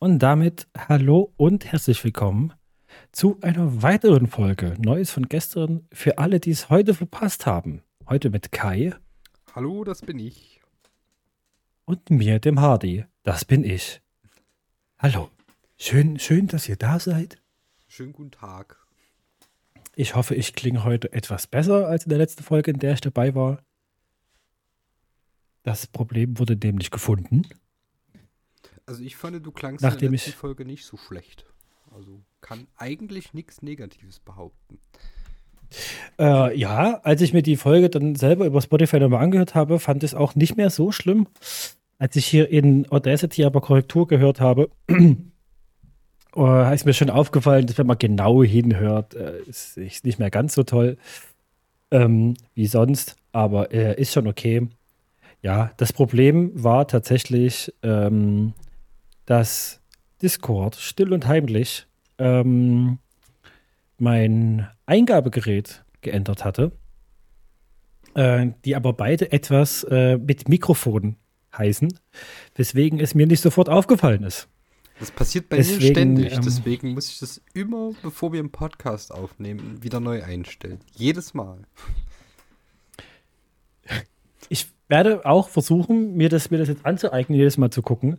Und damit hallo und herzlich willkommen zu einer weiteren Folge Neues von gestern für alle, die es heute verpasst haben. Heute mit Kai. Hallo, das bin ich. Und mir, dem Hardy. Das bin ich. Hallo. Schön, schön, dass ihr da seid. Schönen guten Tag. Ich hoffe, ich klinge heute etwas besser als in der letzten Folge, in der ich dabei war. Das Problem wurde nämlich gefunden. Also ich fand, du klangst Nachdem in der letzten ich- Folge nicht so schlecht. Also kann eigentlich nichts Negatives behaupten. Äh, ja, als ich mir die Folge dann selber über Spotify nochmal angehört habe, fand ich es auch nicht mehr so schlimm. Als ich hier in Audacity aber Korrektur gehört habe, äh, ist mir schon aufgefallen, dass wenn man genau hinhört, äh, ist ist nicht mehr ganz so toll ähm, wie sonst, aber äh, ist schon okay. Ja, das Problem war tatsächlich, ähm, dass Discord still und heimlich ähm, mein Eingabegerät geändert hatte, äh, die aber beide etwas äh, mit Mikrofon heißen, weswegen es mir nicht sofort aufgefallen ist. Das passiert bei mir Deswegen, ständig. ähm, Deswegen muss ich das immer, bevor wir einen Podcast aufnehmen, wieder neu einstellen. Jedes Mal. Ich werde auch versuchen, mir das, mir das jetzt anzueignen, jedes Mal zu gucken.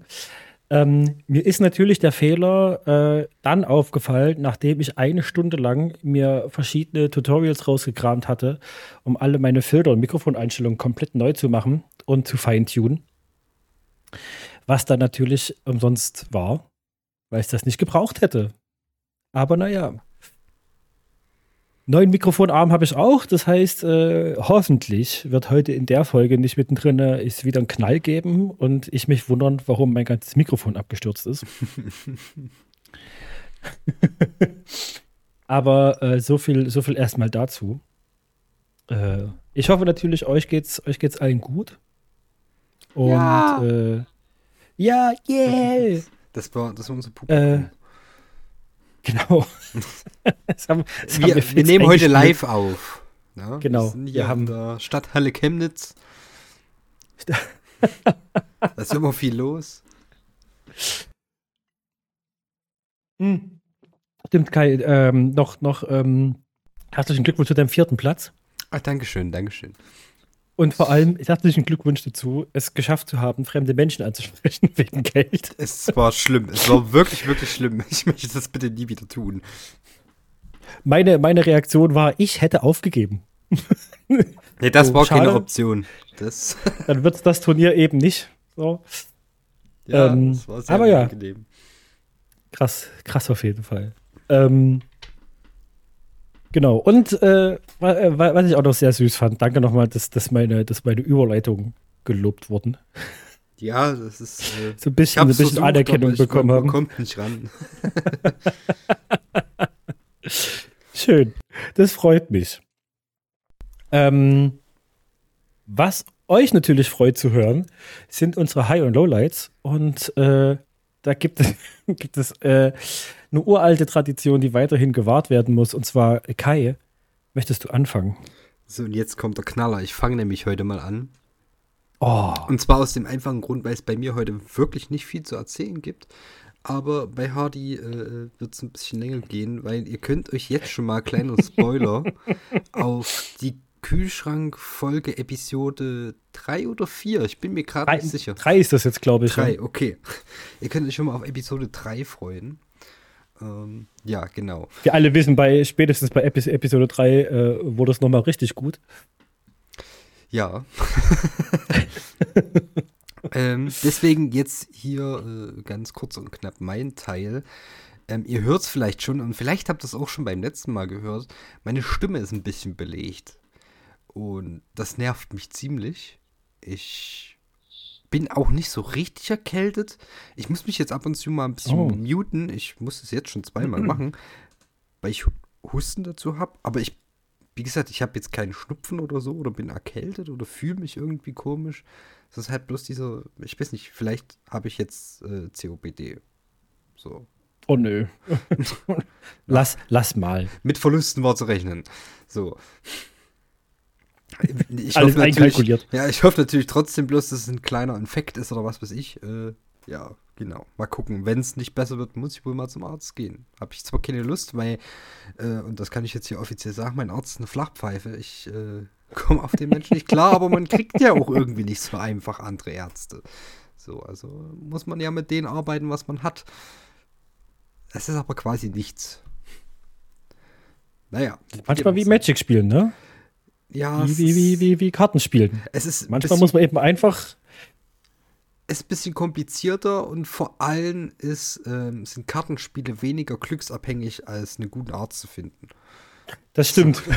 Ähm, mir ist natürlich der Fehler äh, dann aufgefallen, nachdem ich eine Stunde lang mir verschiedene Tutorials rausgekramt hatte, um alle meine Filter und Mikrofoneinstellungen komplett neu zu machen und zu feintunen. Was dann natürlich umsonst war, weil ich das nicht gebraucht hätte. Aber naja. Neuen Mikrofonarm habe ich auch. Das heißt, äh, hoffentlich wird heute in der Folge nicht mittendrin äh, es wieder einen Knall geben und ich mich wundern, warum mein ganzes Mikrofon abgestürzt ist. Aber äh, so viel, so viel erstmal dazu. Äh, ich hoffe natürlich, euch geht's, euch geht's allen gut. Und Ja. äh, ja, yeah. Das war, das war unser Publikum. Genau. das haben, das wir, wir fix nehmen heute live auf. Ja, Genau, Wir wir haben- der Stadthalle Chemnitz. da ist immer viel los. Hm. Stimmt, Kai, ähm, noch, noch ähm, herzlichen Glückwunsch zu deinem vierten Platz. Ach, Dankeschön, Dankeschön. Und vor allem herzlichen Glückwunsch dazu, es geschafft zu haben, fremde Menschen anzusprechen wegen Geld. Es war schlimm. Es war wirklich, wirklich schlimm. Ich möchte das bitte nie wieder tun. Meine, meine Reaktion war, ich hätte aufgegeben. Nee, das Oh, war keine schade. Option. Das, Dann wird es das Turnier eben nicht. So. ja, Ähm, das war sehr aber ja. unangenehm. Krass, krass auf jeden Fall. Ähm, genau. Und äh, äh, wa- was ich auch noch sehr süß fand, danke nochmal, dass, dass, meine, dass meine Überleitungen gelobt wurden. Ja, das ist. Äh, So ein ich bisschen, habe ein bisschen Anerkennung bekommen haben. Kommt nicht ran. Schön. Das freut mich. Ähm, was euch natürlich freut zu hören, sind unsere High- und Lowlights. Und äh, da gibt es, gibt es äh, eine uralte Tradition, die weiterhin gewahrt werden muss. Und zwar, Kai, möchtest du anfangen? So, und jetzt kommt der Knaller. Ich fange nämlich heute mal an. Oh, Und zwar aus dem einfachen Grund, weil es bei mir heute wirklich nicht viel zu erzählen gibt. Aber bei Hardy äh, wird es ein bisschen länger gehen, weil ihr könnt euch jetzt schon mal, kleiner Spoiler, auf die Kühlschrank-Folge Episode 3 oder 4, ich bin mir gerade nicht sicher. drei ist das jetzt, glaube ich. 3, ja. okay. Ihr könnt euch schon mal auf Episode 3 freuen. Ähm, ja, genau. Wir alle wissen, bei spätestens bei Epis Episode 3 äh, wurde es nochmal richtig gut. Ja. ähm, deswegen jetzt hier äh, ganz kurz und knapp mein Teil. Ähm, ihr hört es vielleicht schon und vielleicht habt ihr es auch schon beim letzten Mal gehört. Meine Stimme ist ein bisschen belegt. Und das nervt mich ziemlich. Ich bin auch nicht so richtig erkältet. Ich muss mich jetzt ab und zu mal ein bisschen Oh. muten. Ich muss es jetzt schon zweimal machen, weil ich Husten dazu habe. Aber ich, wie gesagt, ich habe jetzt keinen Schnupfen oder so oder bin erkältet oder fühle mich irgendwie komisch. Es ist halt bloß dieser, ich weiß nicht, vielleicht habe ich jetzt äh, COPD. So. Oh nö. lass, lass mal. Mit Verlusten war zu rechnen. So. Ich Alles hoffe natürlich, einkalkuliert. ja, ich hoffe natürlich trotzdem bloß, dass es ein kleiner Infekt ist oder was weiß ich. Äh, ja, Genau. Mal gucken. Wenn es nicht besser wird, muss ich wohl mal zum Arzt gehen. Habe ich zwar keine Lust, weil, äh, und das kann ich jetzt hier offiziell sagen, mein Arzt ist eine Flachpfeife. Ich äh, komme auf den Menschen nicht klar, aber man kriegt ja auch irgendwie nicht so einfach andere Ärzte. So, also muss man ja mit denen arbeiten, was man hat. Es ist aber quasi nichts. Naja. Manchmal wie Magic spielen, ne? Ja. Wie, wie, wie, wie, wie Karten spielen. Es ist Manchmal muss man eben einfach. ist ein bisschen komplizierter und vor allem ist, ähm, sind Kartenspiele weniger glücksabhängig, als einen guten Arzt zu finden. Das stimmt.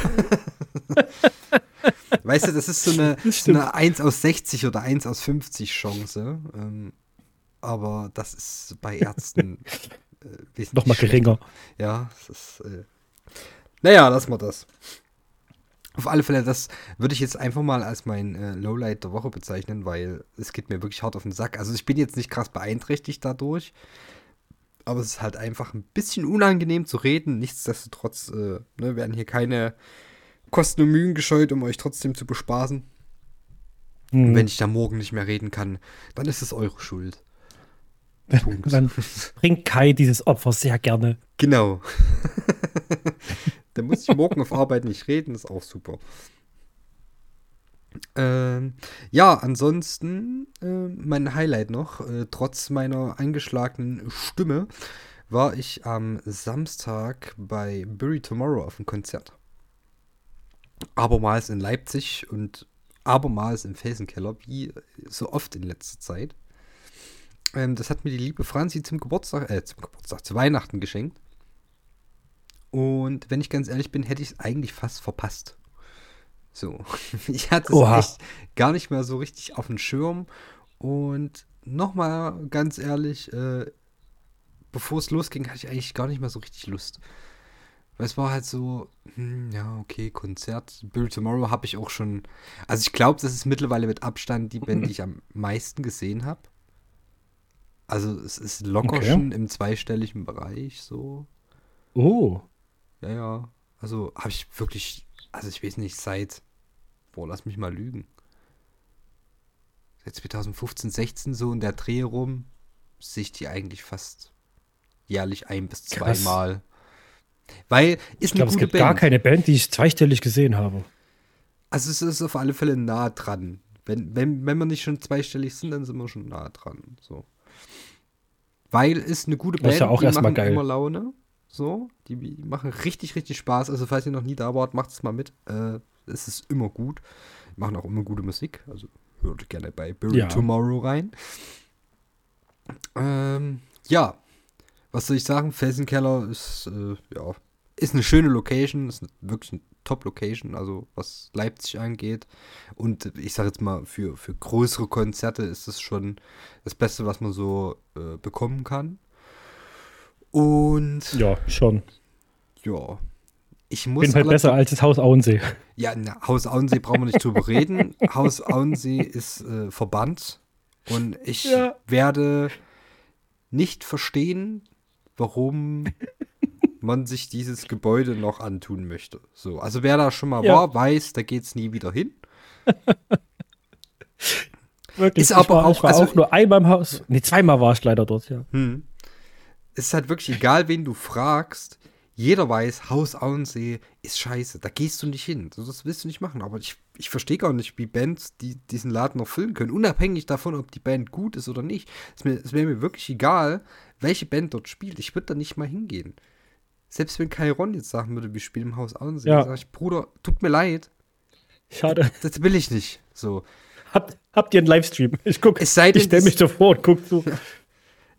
Weißt du, das ist so eine, so eine 1 aus 60 oder 1 aus 50 Chance. Ähm, aber das ist bei Ärzten äh, wesentlich Noch mal schlechter. geringer. Ja, das ist. Äh, naja, lass mal das. Auf alle Fälle, das würde ich jetzt einfach mal als mein äh, Lowlight der Woche bezeichnen, weil es geht mir wirklich hart auf den Sack. Also ich bin jetzt nicht krass beeinträchtigt dadurch, aber es ist halt einfach ein bisschen unangenehm zu reden. Nichtsdestotrotz äh, ne, werden hier keine Kosten und Mühen gescheut, um euch trotzdem zu bespaßen. Und Hm. wenn ich da morgen nicht mehr reden kann, dann ist es eure Schuld. Punkt. Dann bringt Kai dieses Opfer sehr gerne. Genau. Dann muss ich morgen auf Arbeit nicht reden, ist auch super. Ähm, ja, ansonsten äh, mein Highlight noch, äh, trotz meiner eingeschlagenen Stimme, war ich am Samstag bei Bury Tomorrow auf dem Konzert. Abermals in Leipzig und abermals im Felsenkeller, wie so oft in letzter Zeit. Ähm, das hat mir die liebe Franzi zum Geburtstag, äh, zum Geburtstag, zu Weihnachten geschenkt. Und wenn ich ganz ehrlich bin, hätte ich es eigentlich fast verpasst. So, ich hatte Oha. es echt gar nicht mehr so richtig auf dem Schirm. Und nochmal ganz ehrlich, äh, bevor es losging, hatte ich eigentlich gar nicht mehr so richtig Lust. Weil es war halt so, hm, ja, okay, Konzert. Bill Tomorrow habe ich auch schon. Also ich glaube, das ist mittlerweile mit Abstand die Band, die ich am meisten gesehen habe. Also es ist locker Okay. schon im zweistelligen Bereich so. Oh. Ja, ja. Also habe ich wirklich, also ich weiß nicht, seit, boah, lass mich mal lügen. Seit 2015, 16 so in der Dreh rum, sehe ich die eigentlich fast jährlich ein bis zweimal. Weil ist Ich glaube, es gibt gar Band. keine Band, die ich zweistellig gesehen habe. Also es ist auf alle Fälle nah dran. Wenn, wenn, wenn wir nicht schon zweistellig sind, dann sind wir schon nah dran. So. Weil ist eine gute Das Band, ist ja auch die erstmal machen geil. immer Laune. So, die, die machen richtig, richtig Spaß. Also falls ihr noch nie da wart, macht es mal mit. Äh, es ist immer gut. Die machen auch immer gute Musik. Also hört gerne bei Bury Ja. Tomorrow rein. Ähm, ja, was soll ich sagen? Felsenkeller ist, äh, ja, ist eine schöne Location, ist wirklich eine Top-Location, also was Leipzig angeht. Und ich sage jetzt mal, für, für größere Konzerte ist es schon das Beste, was man so äh, bekommen kann. Und Ja, schon. ja, ich muss Bin halt besser als das Haus Auensee. ja, na, Haus Auensee brauchen wir nicht drüber reden. Haus Auensee ist äh, verbannt und ich Ja. werde nicht verstehen, warum man sich dieses Gebäude noch antun möchte. So, also wer da schon mal Ja. war, weiß, da geht's nie wieder hin. Wirklich. Ist ich aber war, auch- war also- auch nur einmal im Haus. Nee, zweimal war ich leider dort, ja. Hm. Es ist halt wirklich egal, wen du fragst. Jeder weiß, Haus Auensee ist scheiße. Da gehst du nicht hin. Das willst du nicht machen. Aber ich, ich verstehe gar nicht, wie Bands die, diesen Laden noch füllen können. Unabhängig davon, ob die Band gut ist oder nicht. Es mir- es wäre mir wirklich egal, welche Band dort spielt. Ich würde da nicht mal hingehen. Selbst wenn Kai Ron jetzt sagen würde, wir spielen im Haus Auensee, Ja. dann sage ich, Bruder, tut mir leid. Schade. Das will ich nicht. So. Habt, habt ihr einen Livestream? Ich guck, Es sei denn, ich stelle mich davor und guck zu.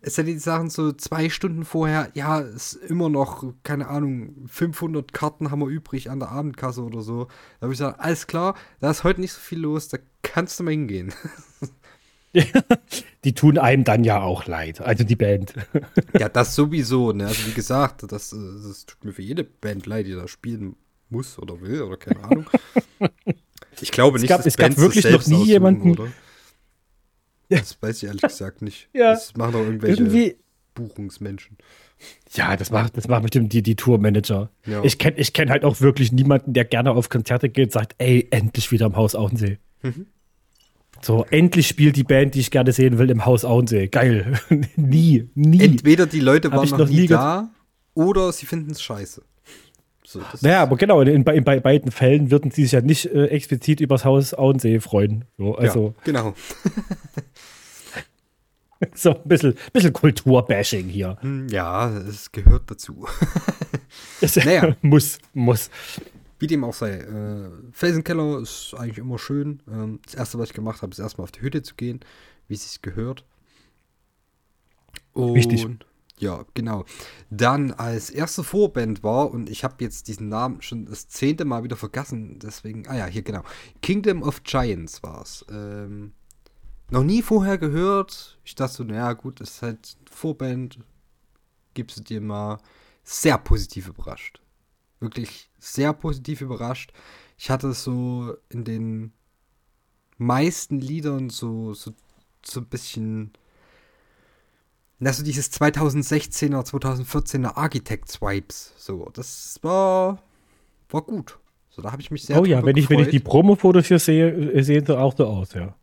Es sind die Sachen so zwei Stunden vorher, ja, ist immer noch, keine Ahnung, 500 Karten haben wir übrig an der Abendkasse oder so. Da habe ich gesagt, alles klar, da ist heute nicht so viel los, da kannst du mal hingehen. Die tun einem dann ja auch leid. Also die Band. ja, das sowieso, ne? Also wie gesagt, das, äh, das tut mir für jede Band leid, die da spielen muss oder will oder keine Ahnung. Ich glaube Es nicht, gab- dass es gab Bands das wirklich noch nie jemanden- Oder? Das weiß ich ehrlich gesagt nicht. Ja. Das machen doch irgendwelche Irgendwie. Buchungsmenschen. Ja, das macht, das macht bestimmt die, die Tourmanager. Ja. Ich kenne ich kenn halt auch wirklich niemanden, der gerne auf Konzerte geht und sagt, ey, endlich wieder am Haus Auensee. Mhm. So, endlich spielt die Band, die ich gerne sehen will, im Haus Auensee. Geil. nie, nie. Entweder die Leute waren noch, noch nie da oder sie finden es scheiße. So, Naja, aber genau, in, in, bei bei beiden Fällen würden sie sich ja nicht äh, explizit übers Haus Auensee freuen. So, also ja, genau. so ein bisschen, bisschen Kulturbashing hier. Hm, Ja, es gehört dazu. Das Naja. muss, muss. Wie dem auch sei. Äh, Felsenkeller ist eigentlich immer schön. Ähm, das erste, was ich gemacht habe, ist erstmal auf die Hütte zu gehen, wie es sich gehört. Und Wichtig. Ja, genau. Dann als erste Vorband war, und ich habe jetzt diesen Namen schon das zehnte Mal wieder vergessen, deswegen, ah ja, hier genau. Kingdom of Giants war es. Ähm, noch nie vorher gehört. Ich dachte so, naja, gut, ist halt Vorband. Gibst du dir mal sehr positiv überrascht. Wirklich sehr positiv überrascht. Ich hatte so in den meisten Liedern so, so, so ein bisschen. Na, so dieses 2016er, 2014er Architects-Vibes. So, das war, war gut. So, da habe ich mich sehr oh ja, wenn ich, wenn ich die. Promo-Fotos hier sehe, äh, sehen sie auch so aus, ja.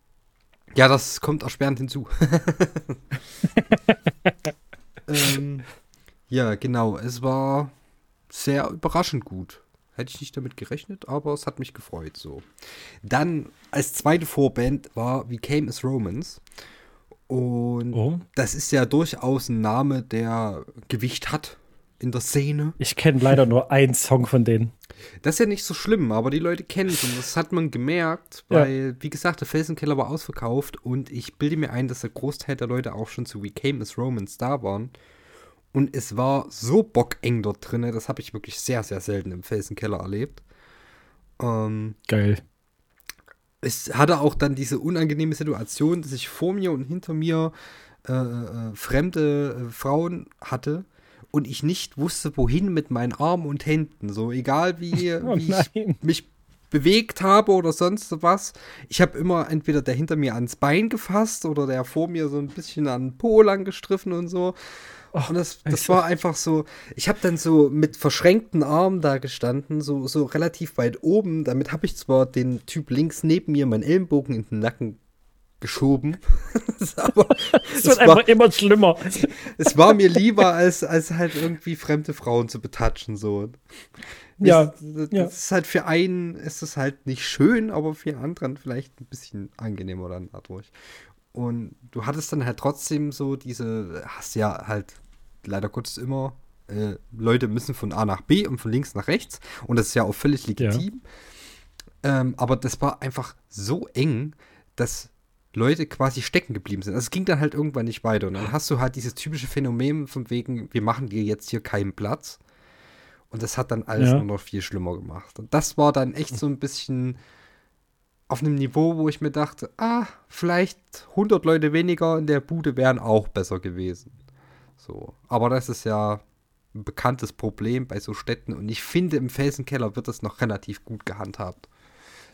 Ja, das kommt erschwerend hinzu. ähm, ja, genau. Es war sehr überraschend gut. Hätte ich nicht damit gerechnet, aber es hat mich gefreut. So. Dann als zweite Vorband war We Came as Romans. Und Oh. das ist ja durchaus ein Name, der Gewicht hat in der Szene. Ich kenne leider nur einen Song von denen. Das ist ja nicht so schlimm, aber die Leute kennen es und das hat man gemerkt, Ja. weil, wie gesagt, der Felsenkeller war ausverkauft und ich bilde mir ein, dass der Großteil der Leute auch schon zu We Came as Romans da waren. Und es war so bockeng dort drin, das habe ich wirklich sehr, sehr selten im Felsenkeller erlebt. Ähm, Geil. Es hatte auch dann diese unangenehme Situation, dass ich vor mir und hinter mir äh, äh, fremde äh, Frauen hatte und ich nicht wusste, wohin mit meinen Armen und Händen. So, egal wie, Oh wie ich mich bewegt habe oder sonst was. Ich habe immer entweder der hinter mir ans Bein gefasst oder der vor mir so ein bisschen an den Po lang gestriffen und so. Und das, das war einfach so, ich habe dann so mit verschränkten Armen da gestanden, so, so relativ weit oben. Damit habe ich zwar den Typ links neben mir meinen Ellenbogen in den Nacken geschoben. Aber Es es wird war, einfach immer schlimmer. es war mir lieber, als, als halt irgendwie fremde Frauen zu betatschen. So. Ja, das, das ja. ist halt für einen ist es halt nicht schön, aber für anderen vielleicht ein bisschen angenehmer dann dadurch. Und du hattest dann halt trotzdem so diese, hast ja halt leider Gottes immer, äh, Leute müssen von A nach B und von links nach rechts. Und das ist ja auch völlig legitim. Ähm, aber das war einfach so eng, dass Leute quasi stecken geblieben sind. Also es ging dann halt irgendwann nicht weiter. Und dann hast du halt dieses typische Phänomen von wegen, wir machen dir jetzt hier keinen Platz. Und das hat dann alles Ja. nur noch viel schlimmer gemacht. Und das war dann echt so ein bisschen auf einem Niveau, wo ich mir dachte, ah, vielleicht 100 Leute weniger in der Bude wären auch besser gewesen. So. Aber das ist ja ein bekanntes Problem bei so Städten. Und ich finde, im Felsenkeller wird das noch relativ gut gehandhabt.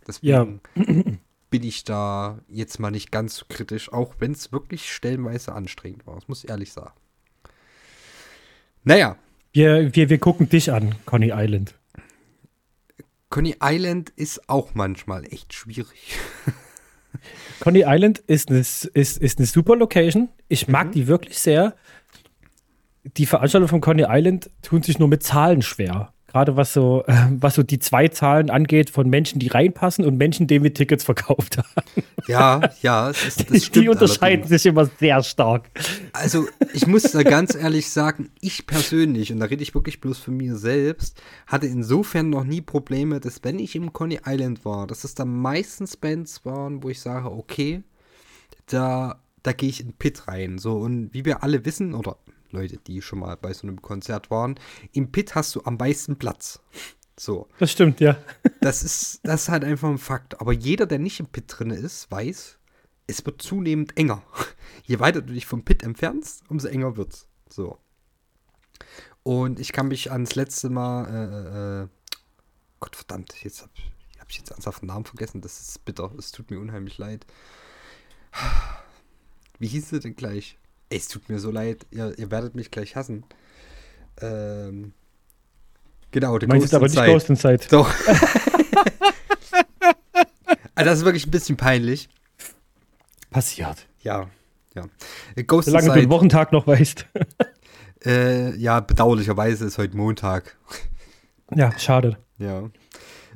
Deswegen bin ich da jetzt mal nicht ganz so kritisch, auch wenn es wirklich stellenweise anstrengend war. Das muss ich ehrlich sagen. Naja, Wir, wir, wir gucken dich an, Coney Island. Coney Island ist auch manchmal echt schwierig. Coney Island ist eine, ist, ist eine super Location. Ich mag Mhm. die wirklich sehr. Die Veranstalter von Coney Island tun sich nur mit Zahlen schwer. Gerade was so, was so die zwei Zahlen angeht von Menschen, die reinpassen und Menschen, denen wir Tickets verkauft haben. Ja, ja, es ist, das Die, stimmt unterscheiden allerdings. sich immer sehr stark. Also, ich muss da ganz ehrlich sagen, ich persönlich, und da rede ich wirklich bloß von mir selbst, hatte insofern noch nie Probleme, dass wenn ich im Coney Island war, dass es da meistens Bands waren, wo ich sage, okay, da, da gehe ich in den Pit rein. So, und wie wir alle wissen, oder Leute, die schon mal bei so einem Konzert waren, im Pit hast du am meisten Platz. So. Das stimmt, ja. Das ist, das ist halt einfach ein Fakt. Aber jeder, der nicht im Pit drin ist, weiß, es wird zunehmend enger. Je weiter du dich vom Pit entfernst, umso enger wird's. So. Und ich kann mich ans letzte Mal, äh, äh, Gott verdammt, jetzt habe hab ich jetzt ernsthaft den Namen vergessen. Das ist bitter. Es tut mir unheimlich leid. Wie hieß sie denn gleich? Es tut mir so leid. Ihr, ihr werdet mich gleich hassen. Ähm, genau, Du meinst jetzt aber nicht Inside. Ghost Inside. Doch. also das ist wirklich ein bisschen peinlich. Passiert. Ja, ja. Ghost Solange du den Inside, Wochentag noch weißt. äh, ja, bedauerlicherweise ist heute Montag. ja, schade. Ja.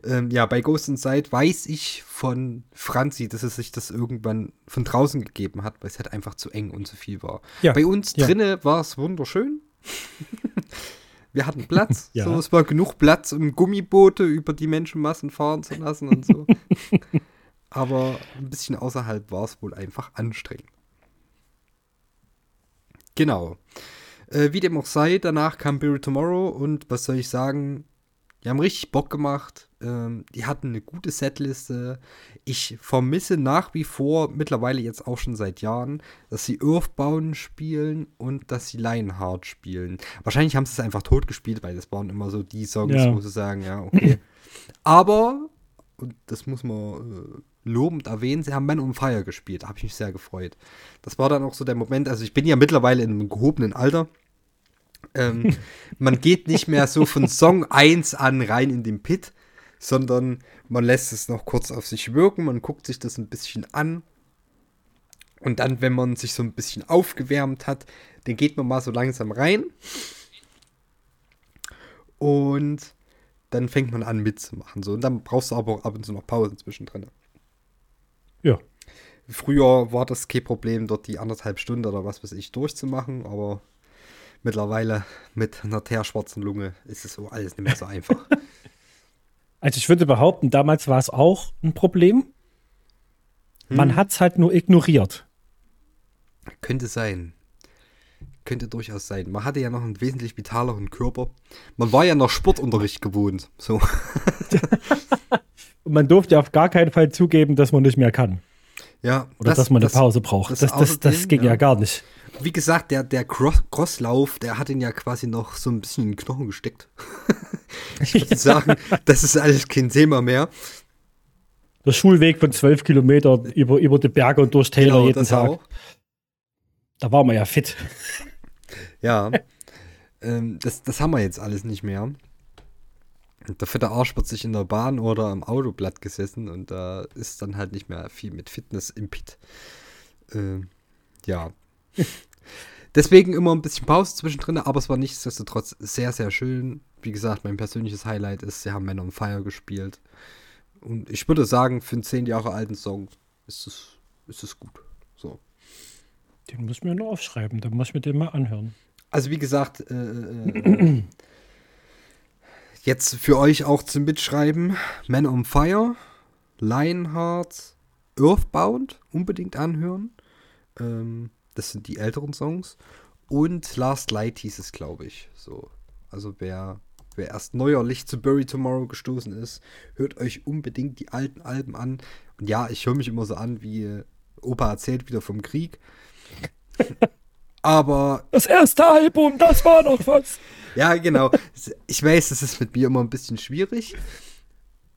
Ähm, ja, bei Ghost Inside weiß ich von Franzi, dass es sich das irgendwann von draußen gegeben hat, weil es halt einfach zu eng und zu viel war. Ja, Bei uns ja. drinne war es wunderschön. Wir hatten Platz. Ja. so, es war genug Platz, um Gummiboote über die Menschenmassen fahren zu lassen und so. Aber ein bisschen außerhalb war es wohl einfach anstrengend. Genau. Äh, wie dem auch sei, danach kam Bury Tomorrow und was soll ich sagen? Die haben richtig Bock gemacht. Ähm, die hatten eine gute Setliste. Ich vermisse nach wie vor, mittlerweile jetzt auch schon seit Jahren, dass sie Earthbound spielen und dass sie Lionheart spielen. Wahrscheinlich haben sie es einfach tot gespielt, weil das waren immer so die Songs, Ja. wo sie sagen, ja, okay. Aber, und das muss man äh, lobend erwähnen, sie haben Man on Fire gespielt. Da habe ich mich sehr gefreut. Das war dann auch so der Moment, also ich bin ja mittlerweile in einem gehobenen Alter. Ähm, man geht nicht mehr so von Song 1 an rein in den Pit, sondern man lässt es noch kurz auf sich wirken, man guckt sich das ein bisschen an. Und dann, wenn man sich so ein bisschen aufgewärmt hat, dann geht man mal so langsam rein. Und dann fängt man an mitzumachen. So. Und dann brauchst du aber auch ab und zu noch Pausen zwischendrin. Ja. Früher war das kein Problem, dort die anderthalb Stunden oder was weiß ich durchzumachen, aber mittlerweile mit einer teerschwarzen Lunge ist es so alles nicht mehr so einfach. Also ich würde behaupten, damals war es auch ein Problem. Man Hm. hat es halt nur ignoriert. Könnte sein. Könnte durchaus sein. Man hatte ja noch einen wesentlich vitaleren Körper. Man war ja noch Sportunterricht gewohnt. So. Und man durfte auf gar keinen Fall zugeben, dass man nicht mehr kann. Ja, Oder dass man eine Pause braucht. das Das, das, das, ging ja. ja. gar nicht. Wie gesagt, der, der Cross Crosslauf, der hat ihn ja quasi noch so ein bisschen in den Knochen gesteckt. ich würde sagen, das ist alles kein Thema mehr. Der Schulweg von zwölf Kilometern über, über die Berge und durch Täler jeden Genau, das Tag. auch. Da war man ja fit. Ja. ähm, das, das haben wir jetzt alles nicht mehr. Der fette Arsch wird sich in der Bahn oder im Auto platt gesessen und da ist dann halt nicht mehr viel mit Fitness im Pit. Ähm, ja. Deswegen immer ein bisschen Pause zwischendrin, aber es war nichtsdestotrotz sehr, sehr schön. Wie gesagt, mein persönliches Highlight ist, sie haben Man on Fire gespielt. Und ich würde sagen, für einen zehn Jahre alten Song ist es, ist es gut. So. Den muss ich mir nur aufschreiben. Dann muss ich mir den mal anhören. Also wie gesagt, äh, äh, jetzt für euch auch zum Mitschreiben, Man on Fire, Lionheart, Earthbound, unbedingt anhören. Ähm, das sind die älteren Songs. Und Last Light hieß es, glaube ich. So. Also wer, wer erst neuerlich zu Bury Tomorrow gestoßen ist, hört euch unbedingt die alten Alben an. Und ja, ich höre mich immer so an, wie Opa erzählt wieder vom Krieg. Aber Das erste Album, das war noch was. ja, genau. Ich weiß, das ist mit mir immer ein bisschen schwierig.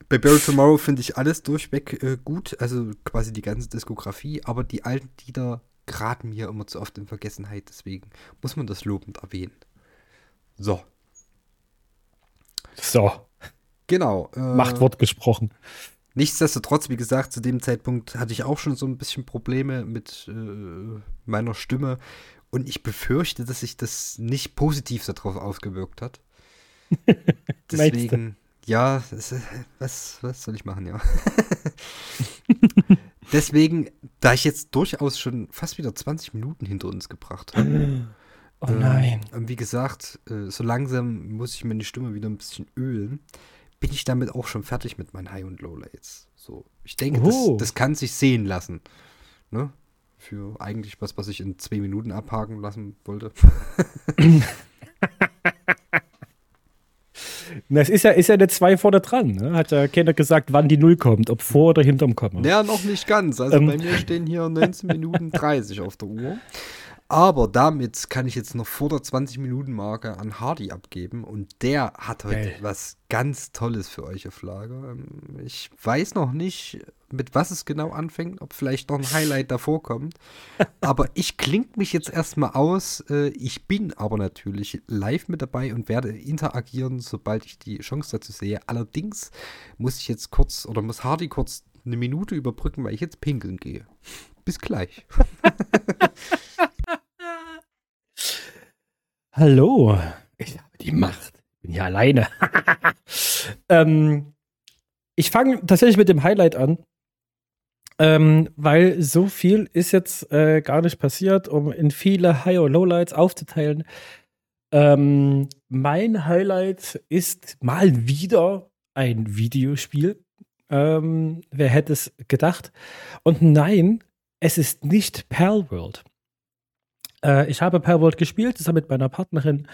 Bei Bury Tomorrow finde ich alles durchweg äh, gut, also quasi die ganze Diskografie, aber die alten Lieder geraten mir immer zu oft in Vergessenheit, deswegen muss man das lobend erwähnen. So, So, genau. Äh, Machtwort gesprochen. Nichtsdestotrotz, wie gesagt, zu dem Zeitpunkt hatte ich auch schon so ein bisschen Probleme mit äh, meiner Stimme und ich befürchte, dass sich das nicht positiv darauf ausgewirkt hat. Deswegen, ja, das, äh, was, was soll ich machen, ja. Deswegen, da ich jetzt durchaus schon fast wieder 20 Minuten hinter uns gebracht habe, Oh nein. ähm, wie gesagt, äh, so langsam muss ich meine Stimme wieder ein bisschen ölen. Bin ich damit auch schon fertig mit meinen High- und Lowlights. So, ich denke, Oh. das, das kann sich sehen lassen. Ne? Für eigentlich was, was ich in zwei Minuten abhaken lassen wollte. Na, es ist ja, ist ja eine 2 vorne dran. Ne? Hat ja keiner gesagt, wann die Null kommt, ob vor oder hinterm Komma. Ja, noch nicht ganz. Also Ähm. bei mir stehen hier 19 Minuten 30 auf der Uhr. Aber damit kann ich jetzt noch vor der 20-Minuten-Marke an Hardy abgeben. Und der hat heute Geil. was ganz Tolles für euch auf Lager. Ähm, Ich weiß noch nicht, mit was es genau anfängt, ob vielleicht noch ein Highlight davor kommt. Aber ich klinge mich jetzt erstmal aus. Äh, Ich bin aber natürlich live mit dabei und werde interagieren, sobald ich die Chance dazu sehe. Allerdings muss ich jetzt kurz oder muss Hardy kurz eine Minute überbrücken, weil ich jetzt pinkeln gehe. Bis gleich. Hallo, ich habe die Macht. Bin hier alleine. ähm, ich fange tatsächlich mit dem Highlight an. Ähm, weil so viel ist jetzt äh, gar nicht passiert, um in viele High- und Lowlights aufzuteilen. Ähm, mein Highlight ist mal wieder ein Videospiel. Ähm, wer hätte es gedacht? Und nein, es ist nicht Palworld. Äh, ich habe Palworld gespielt, zusammen mit meiner Partnerin.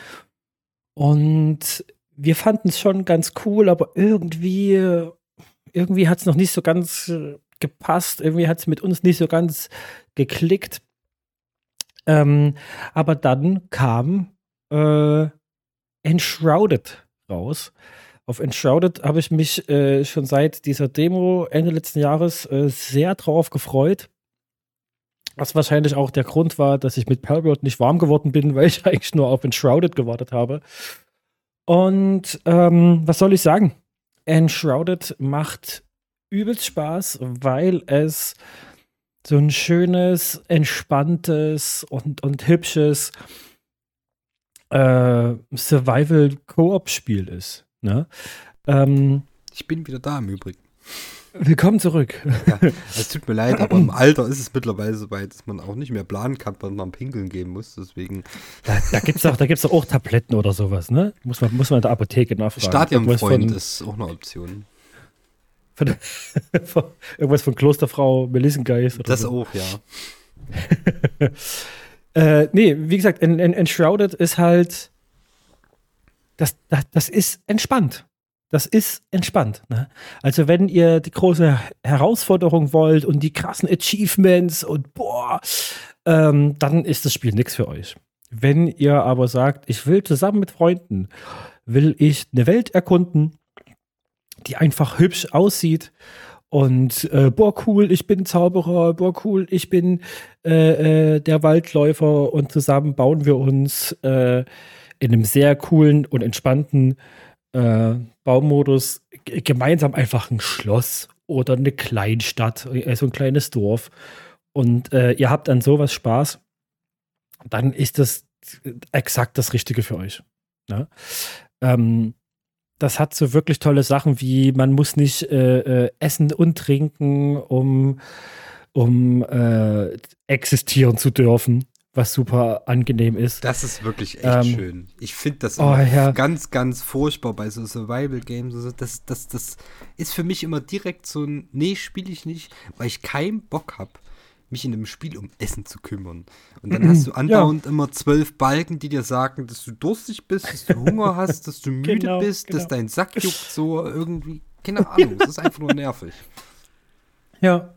Und wir fanden es schon ganz cool, aber irgendwie, irgendwie hat es noch nicht so ganz äh, gepasst. Irgendwie hat es mit uns nicht so ganz geklickt. Ähm, aber dann kam äh, Enshrouded raus. Auf Enshrouded habe ich mich äh, schon seit dieser Demo Ende letzten Jahres äh, sehr drauf gefreut. Was wahrscheinlich auch der Grund war, dass ich mit Palworld nicht warm geworden bin, weil ich eigentlich nur auf Enshrouded gewartet habe. Und ähm, was soll ich sagen? Enshrouded macht übelst Spaß, weil es so ein schönes, entspanntes und, und hübsches äh, Survival-Koop-Spiel ist. Ne? Ähm, ich bin wieder da im Übrigen. Willkommen zurück. Ja, es tut mir leid, aber im Alter ist es mittlerweile so weit, dass man auch nicht mehr planen kann, wann man pinkeln gehen muss. Deswegen. Da, da gibt es doch, doch auch Tabletten oder sowas, ne? Muss man, muss man in der Apotheke nachfragen. Stadionfreund ist auch eine Option. Von, von, irgendwas von Klosterfrau Melissengeist. Oder das so. auch, ja. äh, nee, wie gesagt, Enshrouded ist halt. Das, das, das ist entspannt. Das ist entspannt. Ne? Also, wenn ihr die große Herausforderung wollt und die krassen Achievements und boah, ähm, dann ist das Spiel nichts für euch. Wenn ihr aber sagt, ich will zusammen mit Freunden, will ich eine Welt erkunden, die einfach hübsch aussieht. Und äh, boah, cool, ich bin Zauberer, boah, cool, ich bin äh, äh, der Waldläufer und zusammen bauen wir uns äh, in einem sehr coolen und entspannten äh, Baumodus gemeinsam einfach ein Schloss oder eine Kleinstadt, äh, so ein kleines Dorf. Und ihr habt an sowas Spaß, dann ist das exakt das Richtige für euch. Ne? Ähm, das hat so wirklich tolle Sachen wie, man muss nicht äh, äh, essen und trinken, um, um äh, existieren zu dürfen, was super angenehm ist. Das ist wirklich echt ähm, schön. Ich finde das oh, ja. ganz, ganz furchtbar bei so Survival-Games. Also das, das, das ist für mich immer direkt so ein, nee, spiele ich nicht, weil ich keinen Bock habe mich in einem Spiel um Essen zu kümmern. Und dann hast du andauernd ja. immer zwölf Balken, die dir sagen, dass du durstig bist, dass du Hunger hast, dass du müde genau, bist, genau. dass dein Sack juckt, so irgendwie. Keine Ahnung, das ist einfach nur nervig. Ja.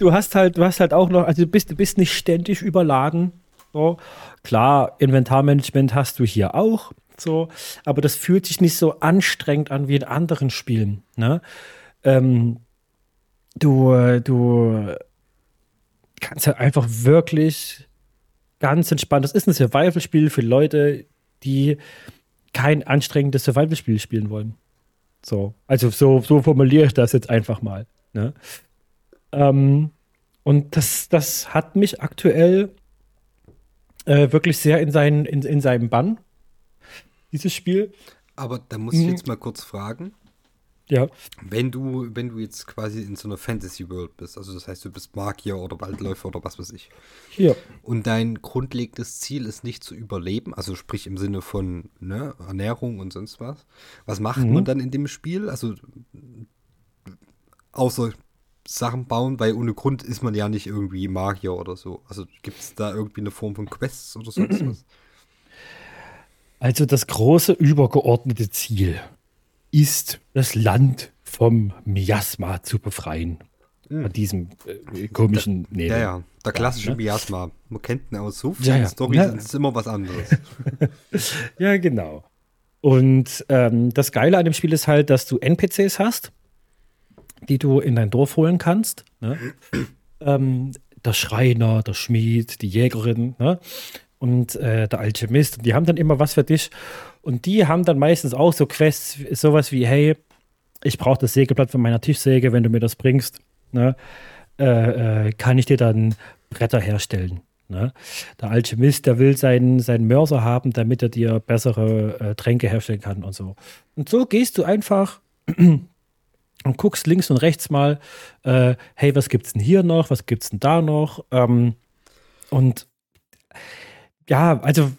Du hast halt, du hast halt auch noch, also du bist, du bist nicht ständig überladen. So. Klar, Inventarmanagement hast du hier auch, so, aber das fühlt sich nicht so anstrengend an wie in anderen Spielen. Ne? Ähm, du, du kannst halt einfach wirklich ganz entspannt. Das ist ein Survival-Spiel für Leute, die kein anstrengendes Survival-Spiel spielen wollen. So, also so, so formuliere ich das jetzt einfach mal. Ne? Ähm, und das, das hat mich aktuell äh, wirklich sehr in, seinen, in, in seinem Bann, dieses Spiel. Aber da muss ich mhm. jetzt mal kurz fragen. Ja. Wenn du, wenn du jetzt quasi in so einer Fantasy World bist, also das heißt, du bist Magier oder Waldläufer oder was weiß ich. Ja. Und dein grundlegendes Ziel ist nicht zu überleben, also sprich im Sinne von ne, Ernährung und sonst was. Was macht mhm. man dann in dem Spiel? Also außer Sachen bauen, weil ohne Grund ist man ja nicht irgendwie Magier oder so. Also gibt es da irgendwie eine Form von Quests oder sonst was? Also das große übergeordnete Ziel ist, das Land vom Miasma zu befreien. Mhm. Von diesem äh, komischen Nebel. Ja, ja, der klassische ja, ne? Miasma. Man kennt ihn aus so vielen ja, ja. Storys, ja. es ist immer was anderes. ja, genau. Und ähm, das Geile an dem Spiel ist halt, dass du NPCs hast, die du in dein Dorf holen kannst. Ne? ähm, der Schreiner, der Schmied, die Jägerin ne? und äh, der Alchemist. Die haben dann immer was für dich. Und die haben dann meistens auch so Quests, sowas wie, hey, ich brauche das Sägeblatt von meiner Tischsäge, wenn du mir das bringst. Ne? äh, äh, kann ich dir dann Bretter herstellen. Ne? Der Alchemist, der will seinen, seinen Mörser haben, damit er dir bessere äh, Tränke herstellen kann und so. Und so gehst du einfach und guckst links und rechts mal, äh, hey, was gibt's denn hier noch, was gibt's denn da noch? Ähm, und ja, also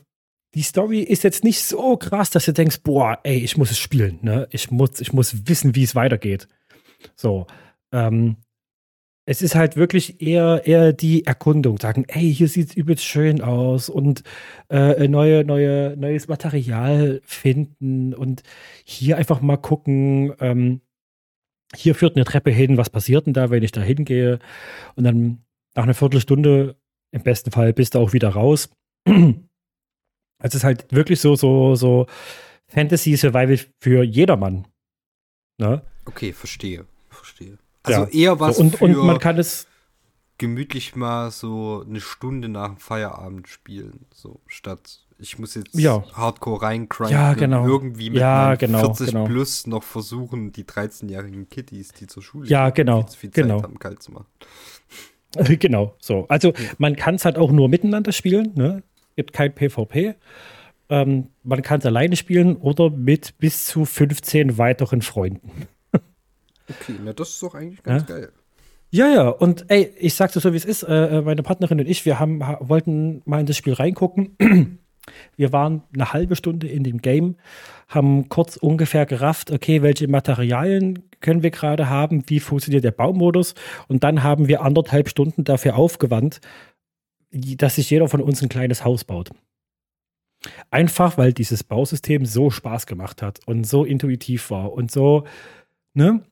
die Story ist jetzt nicht so krass, dass du denkst, boah, ey, ich muss es spielen, ne? Ich muss, ich muss wissen, wie es weitergeht. So. Ähm, es ist halt wirklich eher, eher die Erkundung. Sagen, ey, hier sieht es übelst schön aus und äh, neue, neue, neues Material finden und hier einfach mal gucken, ähm, hier führt eine Treppe hin, was passiert denn da, wenn ich da hingehe? Und dann nach einer Viertelstunde, im besten Fall, bist du auch wieder raus. Also es ist halt wirklich so, so, so Fantasy Survival für jedermann. Ne? Okay, verstehe, verstehe. Also Ja. eher was und, für und man kann es, gemütlich mal so eine Stunde nach dem Feierabend spielen, so statt ich muss jetzt Ja. Hardcore reinkriegen Ja, und genau. irgendwie mit Ja, genau, 40 genau. plus noch versuchen, die 13-jährigen Kitties, die zur Schule Ja, gehen, genau, viel zu viel Zeit genau. haben, kalt zu machen. genau, so. Also man kann es halt auch nur miteinander spielen, ne? Gibt kein PvP. Ähm, man kann es alleine spielen oder mit bis zu 15 weiteren Freunden. Okay, na das ist doch eigentlich ganz Ja. geil. Ja, ja, und ey, ich sag's dir so, wie es ist. Äh, äh, meine Partnerin und ich, wir haben, ha, wollten mal in das Spiel reingucken. Wir waren eine halbe Stunde in dem Game, haben kurz ungefähr gerafft, okay, welche Materialien können wir gerade haben, wie funktioniert der Baumodus und dann haben wir anderthalb Stunden dafür aufgewandt, dass sich jeder von uns ein kleines Haus baut. Einfach, weil dieses Bausystem so Spaß gemacht hat und so intuitiv war und so, ne?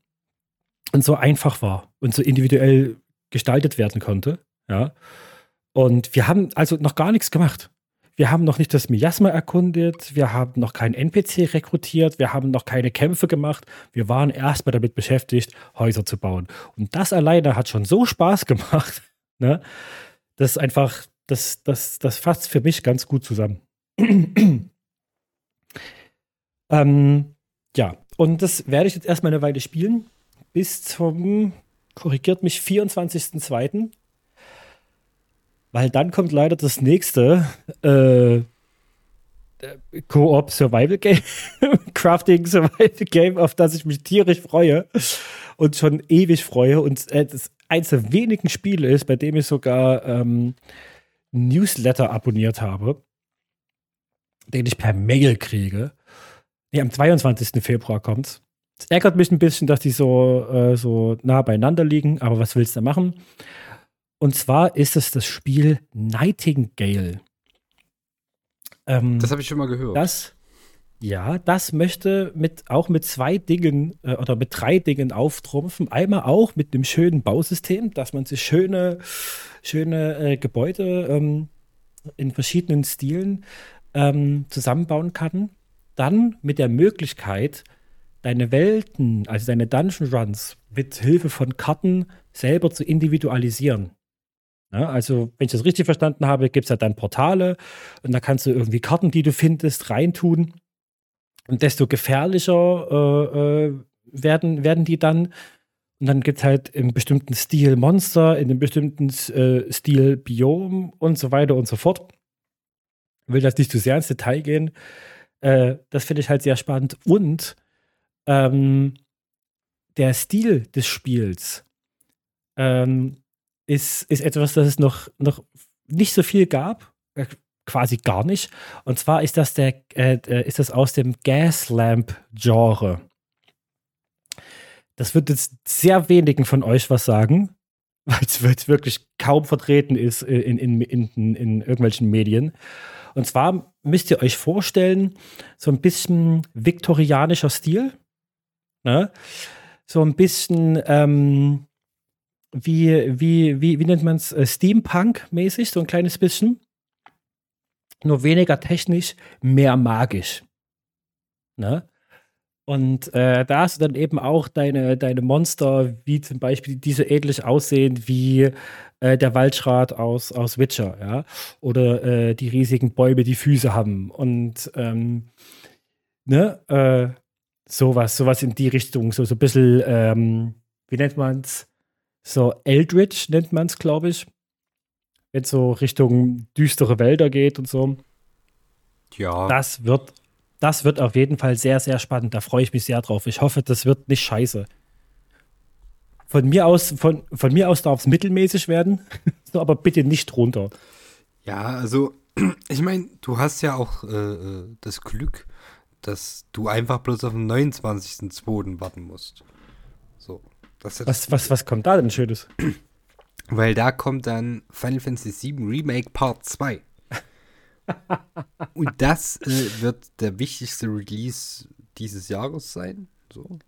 Und so einfach war und so individuell gestaltet werden konnte, ja. Und wir haben also noch gar nichts gemacht. Wir haben noch nicht das Miasma erkundet, wir haben noch keinen NPC rekrutiert, wir haben noch keine Kämpfe gemacht. Wir waren erstmal damit beschäftigt, Häuser zu bauen. Und das alleine hat schon so Spaß gemacht, ne? Das ist einfach, das, das, das fasst für mich ganz gut zusammen. ähm, ja, und das werde ich jetzt erstmal eine Weile spielen. Bis zum, korrigiert mich, 24.02. Weil dann kommt leider das nächste äh, Co-op Survival Game, Crafting Survival Game, auf das ich mich tierisch freue und schon ewig freue. Und äh, das eins der wenigen Spiele ist, bei dem ich sogar ähm, Newsletter abonniert habe, den ich per Mail kriege. Nee, am 22. Februar kommt's. Es ärgert mich ein bisschen, dass die so, äh, so nah beieinander liegen, aber was willst du machen? Und zwar ist es das Spiel Nightingale. Ähm, Das habe ich schon mal gehört. das, ja, das möchte mit, auch mit zwei Dingen äh, oder mit drei Dingen auftrumpfen. Einmal auch mit einem schönen Bausystem, dass man sich schöne, schöne äh, Gebäude ähm, in verschiedenen Stilen ähm, zusammenbauen kann. Dann mit der Möglichkeit, deine Welten, also deine Dungeon Runs, mit Hilfe von Karten selber zu individualisieren. Ja, also, wenn ich das richtig verstanden habe, gibt es ja dann Portale und da kannst du irgendwie Karten, die du findest, reintun. Und desto gefährlicher äh, äh, werden, werden die dann. Und dann gibt es halt im bestimmten Stil Monster, in einem bestimmten äh, Stil Biom und so weiter und so fort. Will das nicht zu sehr ins Detail gehen. Äh, das finde ich halt sehr spannend. Und ähm, der Stil des Spiels ähm, ist, ist etwas, das es noch, noch nicht so viel gab, äh, quasi gar nicht. Und zwar ist das der, äh, äh, ist das aus dem Gaslamp-Genre. Das wird jetzt sehr wenigen von euch was sagen, weil es wirklich kaum vertreten ist in, in, in, in, in irgendwelchen Medien. Und zwar müsst ihr euch vorstellen, so ein bisschen viktorianischer Stil. Ne? So ein bisschen ähm, wie, wie, wie, wie nennt man es? Steampunk-mäßig, so ein kleines bisschen. Nur weniger technisch, mehr magisch. Ne? Und äh, da hast du dann eben auch deine, deine Monster, wie zum Beispiel, die so ähnlich aussehen wie äh, der Waldschrat aus, aus Witcher, ja. Oder äh, die riesigen Bäume, die Füße haben. Und ähm, ne, äh, sowas, sowas in die Richtung, so, so ein bisschen, ähm, wie nennt man es? So Eldritch nennt man es, glaube ich. Wenn es so Richtung düstere Wälder geht und so. Ja. Das wird, das wird auf jeden Fall sehr, sehr spannend. Da freue ich mich sehr drauf. Ich hoffe, das wird nicht scheiße. Von mir aus, von, von mir aus darf es mittelmäßig werden, so, aber bitte nicht runter. Ja, also ich meine, du hast ja auch äh, äh, das Glück, dass du einfach bloß auf den 29.02. warten musst. So. Was, was, was kommt da denn Schönes? Weil da kommt dann Final Fantasy VII Remake Part 2. Und das äh, wird der wichtigste Release dieses Jahres sein. So.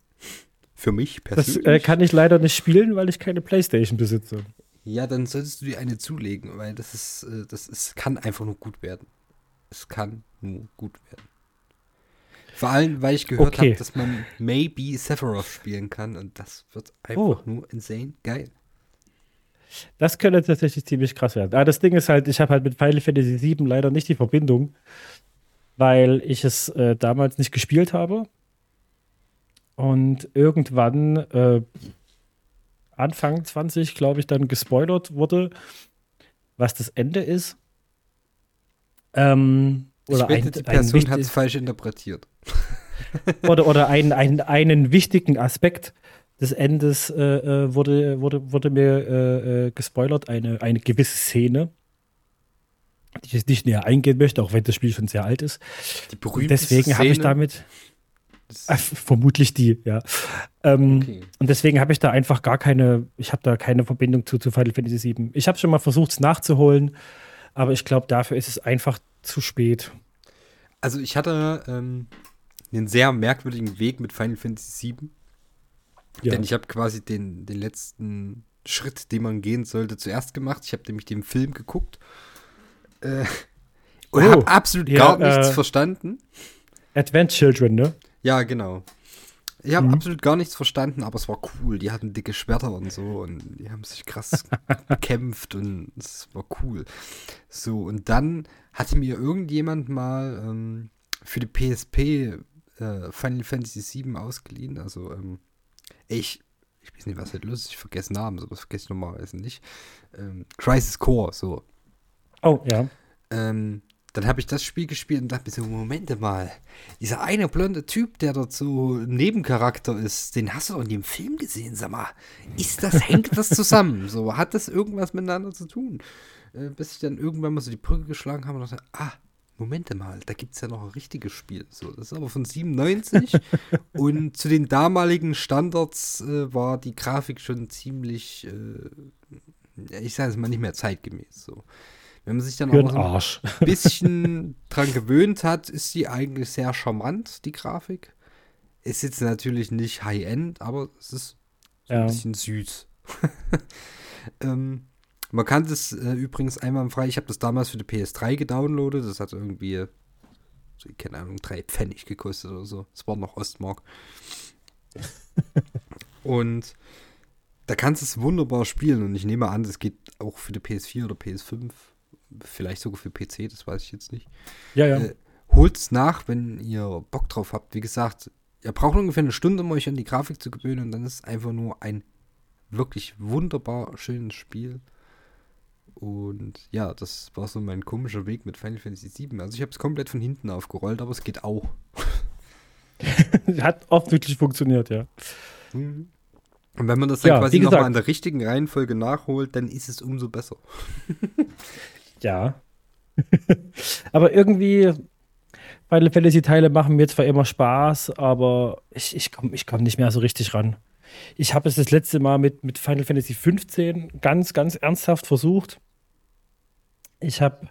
Für mich persönlich. Das äh, kann ich leider nicht spielen, weil ich keine Playstation besitze. Ja, dann solltest du dir eine zulegen, weil das ist, äh, das ist, kann einfach nur gut werden. Es kann nur gut werden. Vor allem, weil ich gehört okay. habe, dass man maybe Sephiroth spielen kann und das wird einfach oh. nur insane geil. Das könnte tatsächlich ziemlich krass werden. Aber das Ding ist halt, ich habe halt mit Final Fantasy VII leider nicht die Verbindung, weil ich es äh, damals nicht gespielt habe. Und irgendwann, äh, Anfang 20, glaube ich, dann gespoilert wurde, was das Ende ist. Ähm, oder ich wette, ein, die Person hat es falsch interpretiert. oder oder ein, ein, einen wichtigen Aspekt des Endes äh, äh, wurde, wurde, wurde mir äh, äh, gespoilert, eine, eine gewisse Szene, die ich jetzt nicht näher eingehen möchte, auch wenn das Spiel schon sehr alt ist. Die berühmte Deswegen habe ich damit. Äh, vermutlich die, ja. Ähm, okay. Und deswegen habe ich da einfach gar keine, ich habe da keine Verbindung zu, zu Final Fantasy VII. Ich habe schon mal versucht, es nachzuholen, aber ich glaube, dafür ist es einfach zu spät. Also ich hatte ähm, einen sehr merkwürdigen Weg mit Final Fantasy VII. Ja. Denn ich habe quasi den, den letzten Schritt, den man gehen sollte, zuerst gemacht. Ich habe nämlich den Film geguckt äh, und oh, habe absolut ja, gar nichts äh, verstanden. Advent Children, ne? Ja, genau. Ich habe mhm. absolut gar nichts verstanden, aber es war cool. Die hatten dicke Schwerter und so und die haben sich krass gekämpft und es war cool. So, und dann hatte mir irgendjemand mal ähm, für die PSP äh, Final Fantasy VII ausgeliehen. Also, ähm, ich, ich weiß nicht, was halt los ist. Ich vergesse Namen, sowas vergesse ich normalerweise nicht. Ähm, Crisis Core, so. Oh, ja. Ähm, dann habe ich das Spiel gespielt und dachte mir so, Momente mal, dieser eine blonde Typ, der dort so Nebencharakter ist, den hast du doch in dem Film gesehen, sag mal. Ist das, hängt das zusammen? So, hat das irgendwas miteinander zu tun? Äh, bis ich dann irgendwann mal so die Brücke geschlagen habe und dachte, ah, Momente mal, da gibt es ja noch ein richtiges Spiel. So, das ist aber von 97 und zu den damaligen Standards äh, war die Grafik schon ziemlich, äh, ich sage es mal, nicht mehr zeitgemäß. So. Wenn man sich dann auch noch ein bisschen dran gewöhnt hat, ist sie eigentlich sehr charmant, die Grafik. Ist jetzt natürlich nicht High-End, aber es ist so ja. ein bisschen süß. ähm, man kann das äh, übrigens einwandfrei, ich habe das damals für die PS3 gedownloadet, das hat irgendwie, so, keine Ahnung, drei Pfennig gekostet oder so. Das war noch Ostmark. und da kannst du es wunderbar spielen und ich nehme an, das geht auch für die PS4 oder PS5, vielleicht sogar für PC, das weiß ich jetzt nicht. Ja, ja. Äh, holt's nach, wenn ihr Bock drauf habt. Wie gesagt, ihr braucht ungefähr eine Stunde, um euch an die Grafik zu gewöhnen und dann ist es einfach nur ein wirklich wunderbar schönes Spiel. Und ja, das war so mein komischer Weg mit Final Fantasy VII. Also ich habe es komplett von hinten aufgerollt, aber es geht auch. Hat oft wirklich funktioniert, ja. Mhm. Und wenn man das dann ja, quasi nochmal in der richtigen Reihenfolge nachholt, dann ist es umso besser. ja. aber irgendwie, Final Fantasy Teile machen mir zwar immer Spaß, aber ich, ich komme ich komm nicht mehr so richtig ran. Ich habe es das letzte Mal mit, mit Final Fantasy 15 ganz, ganz ernsthaft versucht ich habe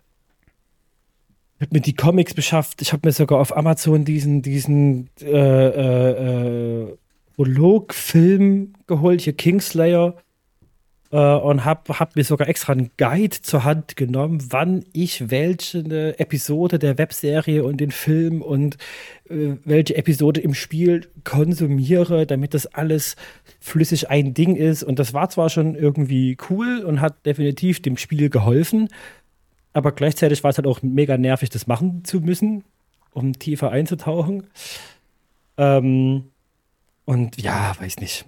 hab mir die Comics beschafft. Ich habe mir sogar auf Amazon diesen, diesen äh, äh, äh, Prolog-Film geholt, hier Kingslayer. Äh, und habe hab mir sogar extra einen Guide zur Hand genommen, wann ich welche Episode der Webserie und den Film und äh, welche Episode im Spiel konsumiere, damit das alles flüssig ein Ding ist. Und das war zwar schon irgendwie cool und hat definitiv dem Spiel geholfen, aber gleichzeitig war es halt auch mega nervig, das machen zu müssen, um tiefer einzutauchen. Ähm, und ja, weiß nicht.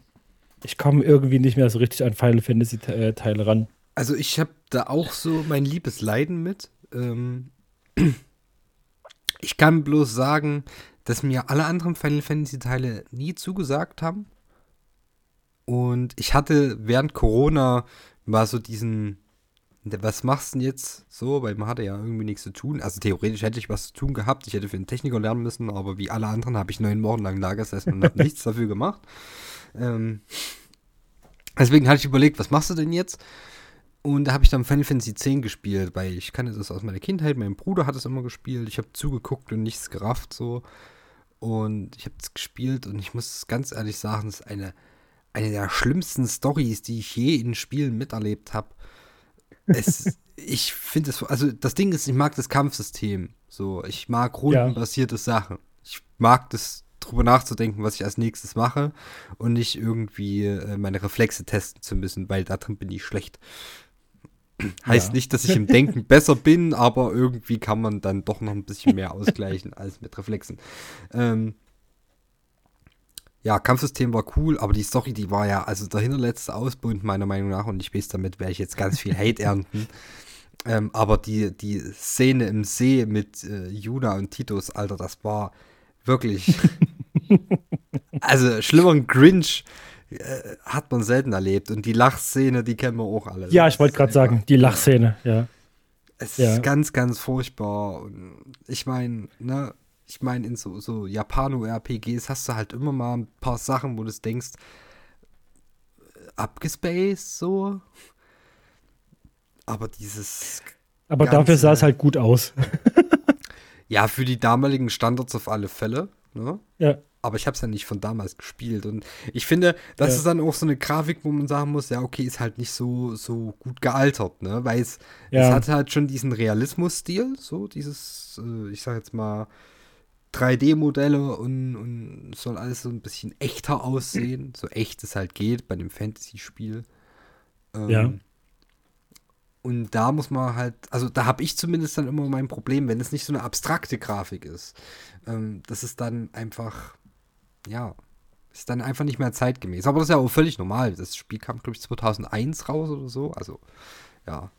ich komme irgendwie nicht mehr so richtig an Final Fantasy äh, Teile ran. Also ich habe da auch so mein liebes Leiden mit. Ähm, ich kann bloß sagen, dass mir alle anderen Final Fantasy Teile nie zugesagt haben. Und ich hatte während Corona mal so diesen, was machst du denn jetzt so? Weil man hatte ja irgendwie nichts zu tun. Also theoretisch hätte ich was zu tun gehabt. Ich hätte für einen Techniker lernen müssen, aber wie alle anderen habe ich neun Wochen lang Lagersessen und habe nichts dafür gemacht. Ähm, deswegen hatte ich überlegt, was machst du denn jetzt? Und da habe ich dann Final Fantasy X gespielt, weil ich kannte das aus meiner Kindheit. Mein Bruder hat es immer gespielt. Ich habe zugeguckt und nichts gerafft so. Und ich habe es gespielt und ich muss ganz ehrlich sagen, es ist eine, eine der schlimmsten Stories, die ich je in Spielen miterlebt habe. Ich finde es, also das Ding ist, ich mag das Kampfsystem. So, ich mag rundenbasierte ja. Sachen. Ich mag das drüber nachzudenken, was ich als nächstes mache und nicht irgendwie äh, meine Reflexe testen zu müssen, weil da drin bin ich schlecht. Heißt ja. nicht, dass ich im Denken besser bin, aber irgendwie kann man dann doch noch ein bisschen mehr ausgleichen als mit Reflexen. Ähm, ja, Kampfsystem war cool, aber die Story, die war ja, also der hinterletzte Ausbund meiner Meinung nach, und ich weiß, damit werde ich jetzt ganz viel Hate ernten. Ähm, aber die, die Szene im See mit äh, Juna und Titus, Alter, das war wirklich. also schlimmer Grinch äh, hat man selten erlebt. Und die Lachszene, die kennen wir auch alle. Ja, ich wollte gerade sagen, die Lachszene, ja. Es ja. ist ganz, ganz furchtbar. Und ich meine, ne, ich meine, in so, so Japano-RPGs hast du halt immer mal ein paar Sachen, wo du denkst, äh, abgespaced so. Aber dieses. Aber dafür sah es halt gut aus. ja, für die damaligen Standards auf alle Fälle. Ne? Ja aber ich habe es ja nicht von damals gespielt. Und ich finde, das ja. ist dann auch so eine Grafik, wo man sagen muss, ja, okay, ist halt nicht so, so gut gealtert, ne? Weil es, ja. es hat halt schon diesen Realismus-Stil, so dieses, äh, ich sag jetzt mal, 3D-Modelle und, und soll alles so ein bisschen echter aussehen, so echt es halt geht bei dem Fantasy-Spiel. Ähm, ja. Und da muss man halt, also da habe ich zumindest dann immer mein Problem, wenn es nicht so eine abstrakte Grafik ist. Ähm, das ist dann einfach ja, ist dann einfach nicht mehr zeitgemäß. Aber das ist ja auch völlig normal. Das Spiel kam, glaube ich, 2001 raus oder so. Also, ja.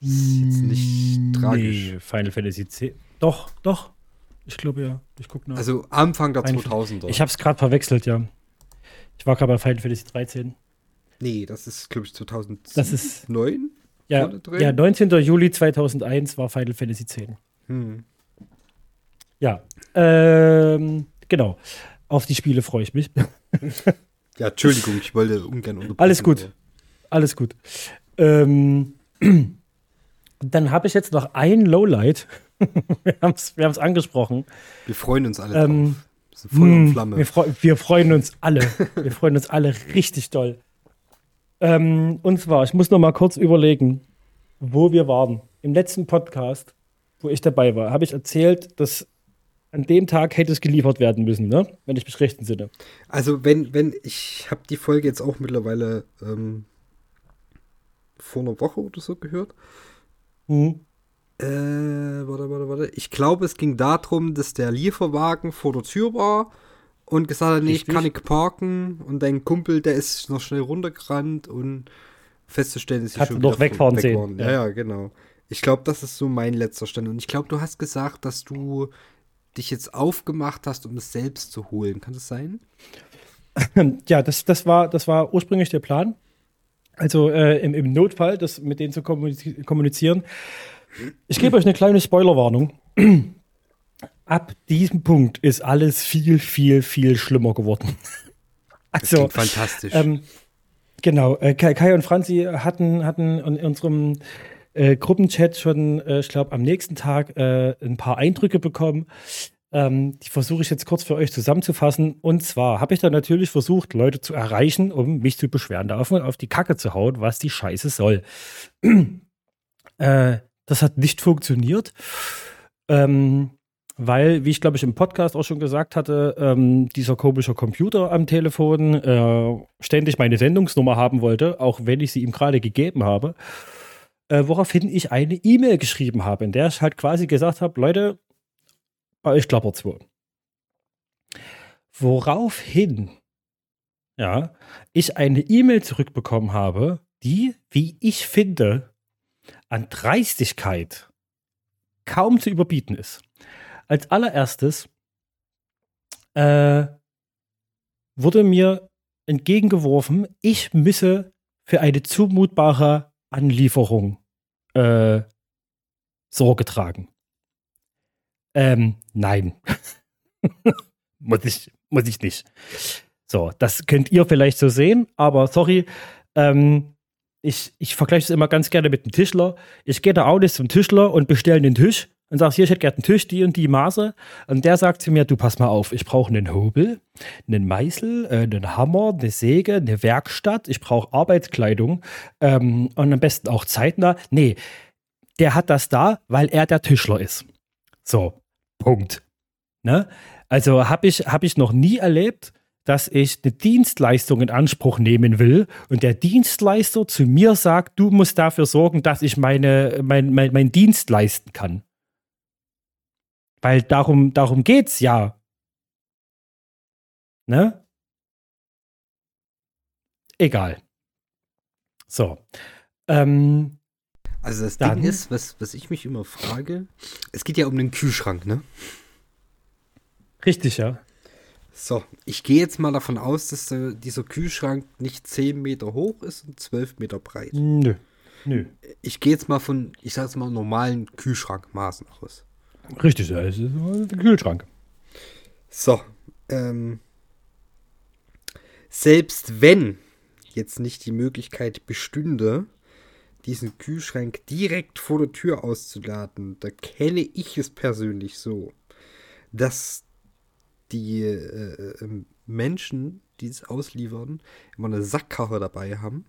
Ist jetzt nicht nee, tragisch. Final Fantasy X. Doch, doch. Ich glaube ja. Ich gucke nach. Also Anfang der Final 2000er. Ich habe es gerade verwechselt, ja. Ich war gerade bei Final Fantasy 13. Nee, das ist, glaube ich, 2009. Das ist. Ja, ja, 19. Juli 2001 war Final Fantasy X. Hm. Ja. Ähm, genau. Auf die Spiele freue ich mich. ja, Entschuldigung, ich wollte ungern unterbrechen. Alles gut. Alles gut. Ähm, dann habe ich jetzt noch ein Lowlight. wir haben es wir angesprochen. Wir freuen uns alle ähm, drauf. Feuer und hm, Flamme. Wir, freu wir, freuen uns alle. wir freuen uns alle richtig doll. Ähm, und zwar, ich muss noch mal kurz überlegen, wo wir waren. Im letzten Podcast, wo ich dabei war, habe ich erzählt, dass an dem Tag hätte es geliefert werden müssen, ne? Wenn ich mich recht entsinne. Also wenn, wenn, ich habe die Folge jetzt auch mittlerweile ähm, vor einer Woche oder so gehört. Mhm. Äh, warte, warte, warte. Ich glaube, es ging darum, dass der Lieferwagen vor der Tür war und gesagt hat, nee, ich kann nicht parken. Und dein Kumpel, der ist noch schnell runtergerannt und festzustellen, dass ich schon noch wegfahren sehen. Ja. ja, genau. Ich glaube, das ist so mein letzter Stand. Und ich glaube, du hast gesagt, dass du dich jetzt aufgemacht hast, um es selbst zu holen. Kann das sein? Ja, das, das, war, das war ursprünglich der Plan. Also äh, im, im, Notfall, das mit denen zu kommunizieren. Ich gebe euch eine kleine Spoilerwarnung. Ab diesem Punkt ist alles viel, viel, viel schlimmer geworden. Also, fantastisch. Ähm, genau, äh, Kai und Franzi hatten, hatten in unserem äh, Gruppenchat schon, äh, ich glaube, am nächsten Tag äh, ein paar Eindrücke bekommen. Ähm, die versuche ich jetzt kurz für euch zusammenzufassen. Und zwar habe ich dann natürlich versucht, Leute zu erreichen, um mich zu beschweren, da auf, auf die Kacke zu hauen, was die Scheiße soll. äh, das hat nicht funktioniert. Ähm, weil, wie ich glaube ich im Podcast auch schon gesagt hatte, ähm, dieser komische Computer am Telefon äh, ständig meine Sendungsnummer haben wollte, auch wenn ich sie ihm gerade gegeben habe äh, woraufhin ich eine E-Mail geschrieben habe, in der ich halt quasi gesagt habe, Leute, bei euch klappert es wohl. Woraufhin ja, ich eine E-Mail zurückbekommen habe, die, wie ich finde, an Dreistigkeit kaum zu überbieten ist. Als allererstes äh, wurde mir entgegengeworfen, ich müsse für eine zumutbare Anlieferung äh, Sorge tragen. Ähm, nein. muss, ich, muss ich nicht. So, das könnt ihr vielleicht so sehen, aber sorry, ähm, ich, ich vergleiche es immer ganz gerne mit einem Tischler. Ich gehe da auch nicht zum Tischler und bestelle den Tisch und sage, hier, ich hätte gerne einen Tisch, die und die Maße. Und der sagt zu mir, du pass mal auf, ich brauche einen Hobel, einen Meißel, äh, einen Hammer, eine Säge, eine Werkstatt, ich brauche Arbeitskleidung ähm, und am besten auch zeitnah. Nee, der hat das da, weil er der Tischler ist. So, Punkt. Ne? Also habe ich, hab ich noch nie erlebt, dass ich eine Dienstleistung in Anspruch nehmen will und der Dienstleister zu mir sagt, du musst dafür sorgen, dass ich meine, mein, mein, mein Dienst leisten kann. Weil darum, darum geht's ja. Ne? Egal. So. Ähm, also das dann, Ding ist, was, was ich mich immer frage, es geht ja um den Kühlschrank, ne? Richtig, ja. So, ich gehe jetzt mal davon aus, dass der, dieser Kühlschrank nicht 10 Meter hoch ist und 12 Meter breit. Nö. Nö. Ich gehe jetzt mal von, ich sage jetzt mal, normalen Kühlschrankmaßen aus. Richtig, ja, es ist ein Kühlschrank. So, ähm, selbst wenn jetzt nicht die Möglichkeit bestünde, diesen Kühlschrank direkt vor der Tür auszuladen, da kenne ich es persönlich so, dass die äh, ähm, Menschen, die es ausliefern, immer eine Sackkarre dabei haben.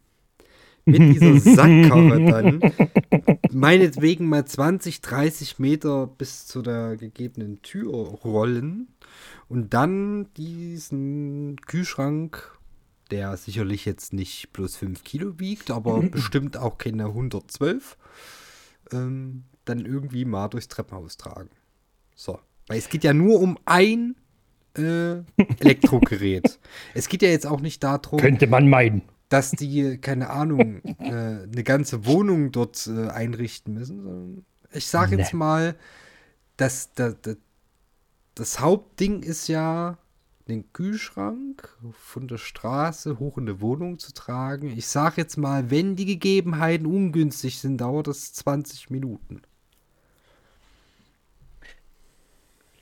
Mit dieser Sackkarre dann meinetwegen mal 20, 30 Meter bis zu der gegebenen Tür rollen und dann diesen Kühlschrank, der sicherlich jetzt nicht bloß 5 Kilo wiegt, aber bestimmt auch keine 112, ähm, dann irgendwie mal durchs Treppenhaus tragen. So. Weil es geht ja nur um ein äh, Elektrogerät. es geht ja jetzt auch nicht darum. Könnte man meinen. Dass die, keine Ahnung, äh, eine ganze Wohnung dort äh, einrichten müssen. Ich sage nee. jetzt mal, dass, dass, dass das Hauptding ist ja, den Kühlschrank von der Straße hoch in die Wohnung zu tragen. Ich sage jetzt mal, wenn die Gegebenheiten ungünstig sind, dauert das 20 Minuten.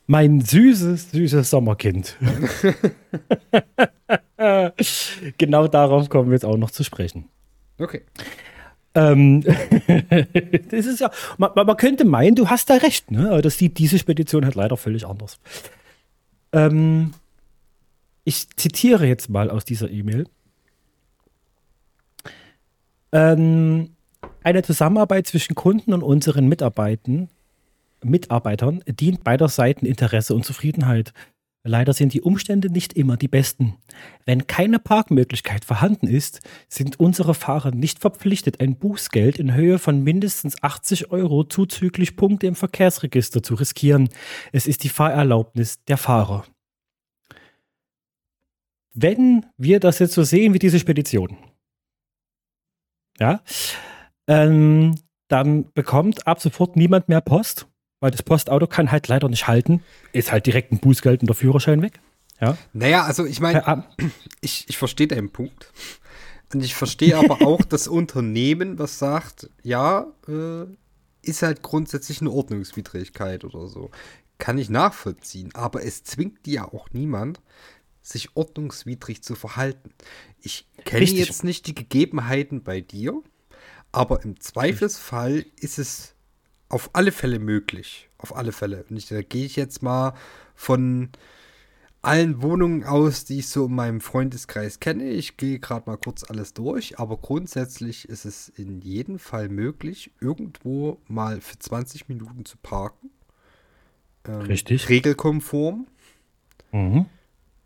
Mein süßes, süßes Sommerkind. genau darauf kommen wir jetzt auch noch zu sprechen. Okay. Ähm, das ist ja, man, man, könnte meinen, du hast da recht, ne? Aber das sieht diese Spedition halt leider völlig anders. Ähm, ich zitiere jetzt mal aus dieser E-Mail. Ähm, eine Zusammenarbeit zwischen Kunden und unseren Mitarbeitern Mitarbeitern dient beider Seiten Interesse und Zufriedenheit. Leider sind die Umstände nicht immer die besten. Wenn keine Parkmöglichkeit vorhanden ist, sind unsere Fahrer nicht verpflichtet, ein Bußgeld in Höhe von mindestens 80 Euro zuzüglich Punkte im Verkehrsregister zu riskieren. Es ist die Fahrerlaubnis der Fahrer. Wenn wir das jetzt so sehen wie diese Spedition, ja, ähm, dann bekommt ab sofort niemand mehr Post weil das Postauto kann halt leider nicht halten. Ist halt direkt ein Bußgeld und der Führerschein weg. Ja. Naja, also ich meine, ich, ich verstehe deinen Punkt. Und ich verstehe aber auch das Unternehmen, was sagt, ja, äh, ist halt grundsätzlich eine Ordnungswidrigkeit oder so. Kann ich nachvollziehen. Aber es zwingt dir ja auch niemand, sich ordnungswidrig zu verhalten. Ich kenne jetzt nicht die Gegebenheiten bei dir, aber im Zweifelsfall ist es auf alle Fälle möglich. Auf alle Fälle. Und ich, da gehe ich jetzt mal von allen Wohnungen aus, die ich so in meinem Freundeskreis kenne. Ich gehe gerade mal kurz alles durch, aber grundsätzlich ist es in jedem Fall möglich, irgendwo mal für 20 Minuten zu parken. Ähm, Richtig. Regelkonform. Mhm.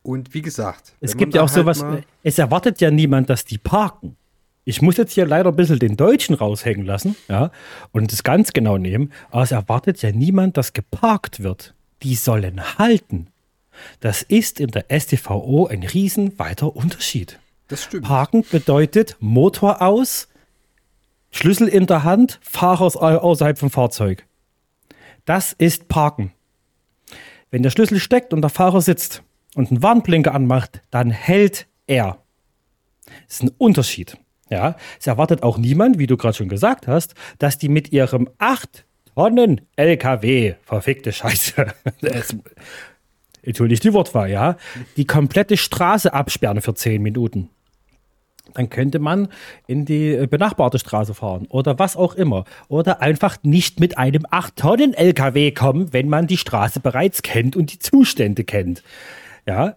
Und wie gesagt, es gibt ja auch halt sowas, es erwartet ja niemand, dass die parken ich muss jetzt hier leider ein bisschen den Deutschen raushängen lassen, ja, und das ganz genau nehmen, aber es erwartet ja niemand, dass geparkt wird. Die sollen halten. Das ist in der STVO ein riesenweiter Unterschied. Das stimmt. Parken bedeutet Motor aus, Schlüssel in der Hand, Fahrer außerhalb vom Fahrzeug. Das ist Parken. Wenn der Schlüssel steckt und der Fahrer sitzt und einen Warnblinker anmacht, dann hält er. Das ist ein Unterschied. Ja, es erwartet auch niemand, wie du gerade schon gesagt hast, dass die mit ihrem 8 Tonnen LKW, verfickte Scheiße, entschuldigt die Wortwahl, ja, die komplette Straße absperren für 10 Minuten. Dann könnte man in die benachbarte Straße fahren oder was auch immer. Oder einfach nicht mit einem 8-Tonnen-LKW kommen, wenn man die Straße bereits kennt und die Zustände kennt. Ja.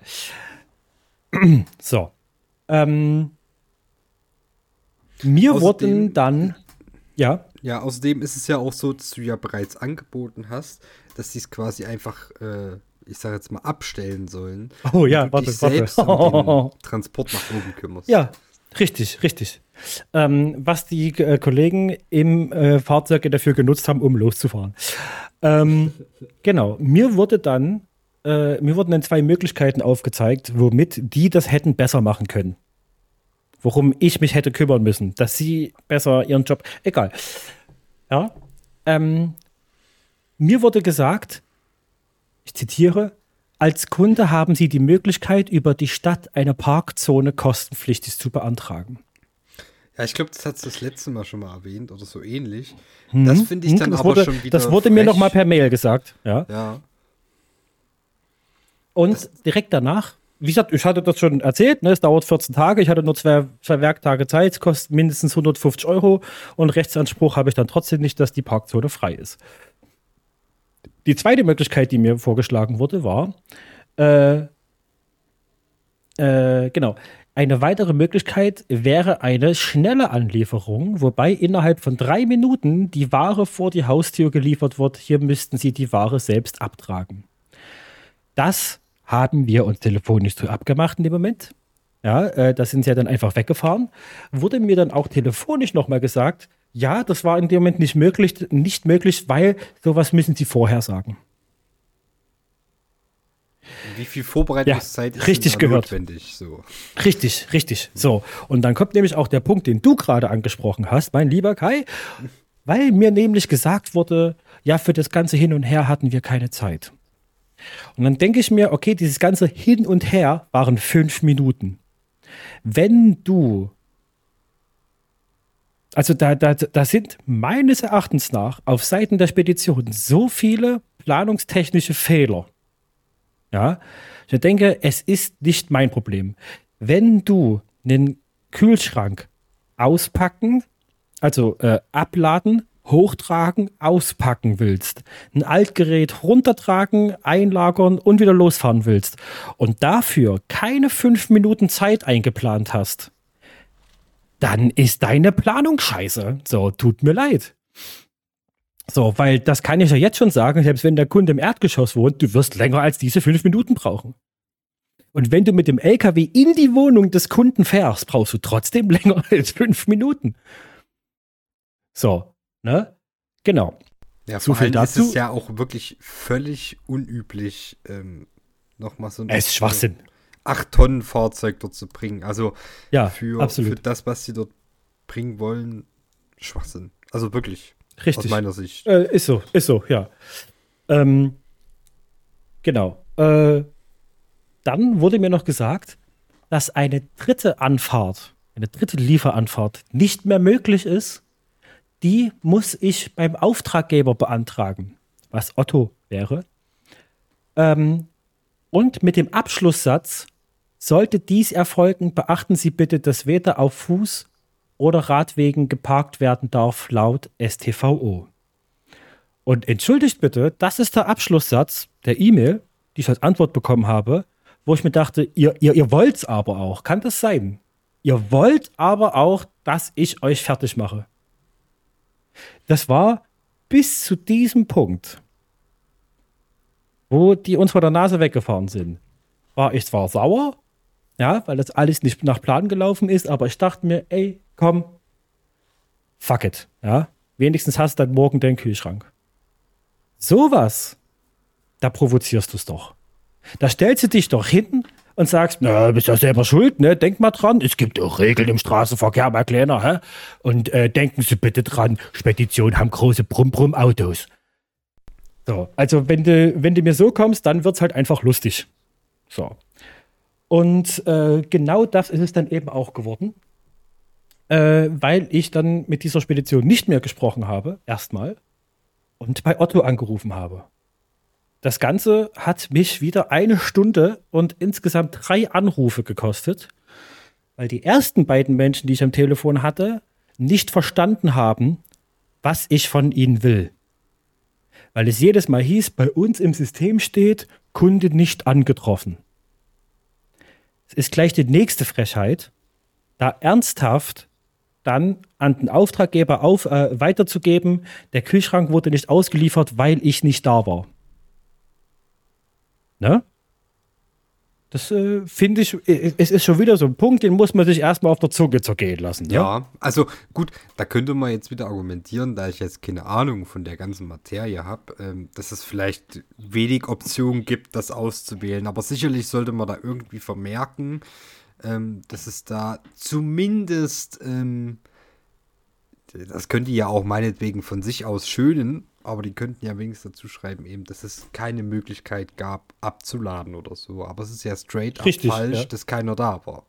So. Ähm, mir außerdem, wurden dann, ja. Ja, außerdem ist es ja auch so, dass du ja bereits angeboten hast, dass sie es quasi einfach, äh, ich sage jetzt mal, abstellen sollen. Oh ja, warte, dich warte. selbst um Transport nach oben kümmerst. Ja, richtig, richtig. Ähm, was die äh, Kollegen im äh, Fahrzeug dafür genutzt haben, um loszufahren. Ähm, genau, mir wurde dann, äh, mir wurden dann zwei Möglichkeiten aufgezeigt, womit die das hätten besser machen können worum ich mich hätte kümmern müssen, dass sie besser ihren Job. Egal. Ja. Ähm, mir wurde gesagt, ich zitiere, als Kunde haben Sie die Möglichkeit, über die Stadt eine Parkzone kostenpflichtig zu beantragen. Ja, ich glaube, das hat es das letzte Mal schon mal erwähnt oder so ähnlich. Mhm. Das finde ich mhm. dann das aber wurde, schon wieder. Das wurde frech. mir noch mal per Mail gesagt. Ja. ja. Und das direkt danach wie gesagt, ich hatte das schon erzählt, ne, es dauert 14 Tage, ich hatte nur zwei, zwei Werktage Zeit, es kostet mindestens 150 Euro und Rechtsanspruch habe ich dann trotzdem nicht, dass die Parkzone frei ist. Die zweite Möglichkeit, die mir vorgeschlagen wurde, war, äh, äh, genau, eine weitere Möglichkeit wäre eine schnelle Anlieferung, wobei innerhalb von drei Minuten die Ware vor die Haustür geliefert wird. Hier müssten Sie die Ware selbst abtragen. Das haben wir uns telefonisch so abgemacht in dem Moment. Ja, äh, da sind sie ja dann einfach weggefahren. Wurde mir dann auch telefonisch nochmal gesagt, ja, das war in dem Moment nicht möglich, nicht möglich, weil sowas müssen sie vorher sagen. Wie viel Vorbereitungszeit ja, ist richtig gehört. notwendig? So. Richtig, richtig. So. Und dann kommt nämlich auch der Punkt, den du gerade angesprochen hast, mein lieber Kai, weil mir nämlich gesagt wurde, ja, für das ganze Hin und Her hatten wir keine Zeit. Und dann denke ich mir, okay, dieses ganze Hin und Her waren fünf Minuten. Wenn du, also da, da, da sind meines Erachtens nach auf Seiten der Spedition so viele planungstechnische Fehler. Ja, ich denke, es ist nicht mein Problem. Wenn du einen Kühlschrank auspacken, also äh, abladen, hochtragen, auspacken willst, ein Altgerät runtertragen, einlagern und wieder losfahren willst und dafür keine fünf Minuten Zeit eingeplant hast, dann ist deine Planung scheiße. So, tut mir leid. So, weil das kann ich ja jetzt schon sagen, selbst wenn der Kunde im Erdgeschoss wohnt, du wirst länger als diese fünf Minuten brauchen. Und wenn du mit dem LKW in die Wohnung des Kunden fährst, brauchst du trotzdem länger als fünf Minuten. So, Ne? Genau. Ja, so viel dazu. ist es ja auch wirklich völlig unüblich, ähm, nochmal so ein es ist Schwachsinn. 8 Tonnen Fahrzeug dort zu bringen. Also ja, für, für das, was sie dort bringen wollen, Schwachsinn. Also wirklich. Richtig. Aus meiner Sicht. Äh, ist so, ist so, ja. Ähm, genau. Äh, dann wurde mir noch gesagt, dass eine dritte Anfahrt, eine dritte Lieferanfahrt nicht mehr möglich ist, die muss ich beim Auftraggeber beantragen, was Otto wäre. Ähm, und mit dem Abschlusssatz, sollte dies erfolgen, beachten Sie bitte, dass weder auf Fuß oder Radwegen geparkt werden darf, laut STVO. Und entschuldigt bitte, das ist der Abschlusssatz der E-Mail, die ich als Antwort bekommen habe, wo ich mir dachte, ihr, ihr, ihr wollt's aber auch. Kann das sein? Ihr wollt aber auch, dass ich euch fertig mache. Das war bis zu diesem Punkt, wo die uns vor der Nase weggefahren sind, war ich zwar sauer, ja, weil das alles nicht nach Plan gelaufen ist, aber ich dachte mir, ey, komm, fuck it, ja. Wenigstens hast du dann morgen deinen Kühlschrank. Sowas, da provozierst du es doch. Da stellst du dich doch hin und sagst, na, bist ja selber schuld, ne? Denk mal dran, es gibt auch Regeln im Straßenverkehr, mal kleiner, hä? Und äh, denken Sie bitte dran, Speditionen haben große Brumm-Brumm-Autos. So, also wenn du, wenn du mir so kommst, dann wird es halt einfach lustig. So. Und äh, genau das ist es dann eben auch geworden, äh, weil ich dann mit dieser Spedition nicht mehr gesprochen habe, erstmal, und bei Otto angerufen habe. Das Ganze hat mich wieder eine Stunde und insgesamt drei Anrufe gekostet, weil die ersten beiden Menschen, die ich am Telefon hatte, nicht verstanden haben, was ich von ihnen will. Weil es jedes Mal hieß, bei uns im System steht, Kunde nicht angetroffen. Es ist gleich die nächste Frechheit, da ernsthaft dann an den Auftraggeber auf, äh, weiterzugeben, der Kühlschrank wurde nicht ausgeliefert, weil ich nicht da war. Ne? Das äh, finde ich, äh, es ist schon wieder so ein Punkt, den muss man sich erstmal auf der Zunge zergehen lassen. Ne? Ja, also gut, da könnte man jetzt wieder argumentieren, da ich jetzt keine Ahnung von der ganzen Materie habe, ähm, dass es vielleicht wenig Optionen gibt, das auszuwählen. Aber sicherlich sollte man da irgendwie vermerken, ähm, dass es da zumindest, ähm, das könnte ja auch meinetwegen von sich aus schönen, aber die könnten ja wenigstens dazu schreiben, eben, dass es keine Möglichkeit gab, abzuladen oder so. Aber es ist ja straight richtig, falsch, ja. dass keiner da war.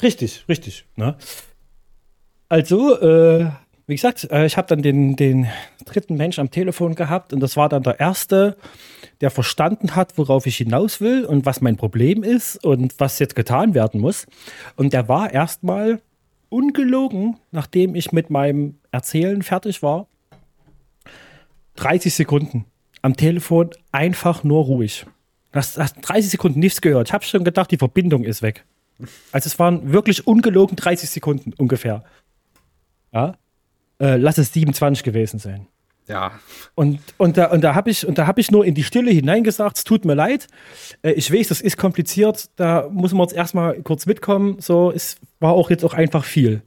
Richtig, richtig. Ne? Also, äh, wie gesagt, äh, ich habe dann den, den dritten Mensch am Telefon gehabt und das war dann der erste, der verstanden hat, worauf ich hinaus will und was mein Problem ist und was jetzt getan werden muss. Und der war erstmal ungelogen, nachdem ich mit meinem Erzählen fertig war, 30 Sekunden am Telefon einfach nur ruhig. Hast, hast 30 Sekunden nichts gehört. Ich habe schon gedacht, die Verbindung ist weg. Also es waren wirklich ungelogen 30 Sekunden ungefähr. Ja. Äh, lass es 27 gewesen sein. Ja. Und, und da, und da habe ich, hab ich nur in die Stille hineingesagt, es tut mir leid. Äh, ich weiß, das ist kompliziert, da muss man jetzt erstmal kurz mitkommen. So, es war auch jetzt auch einfach viel.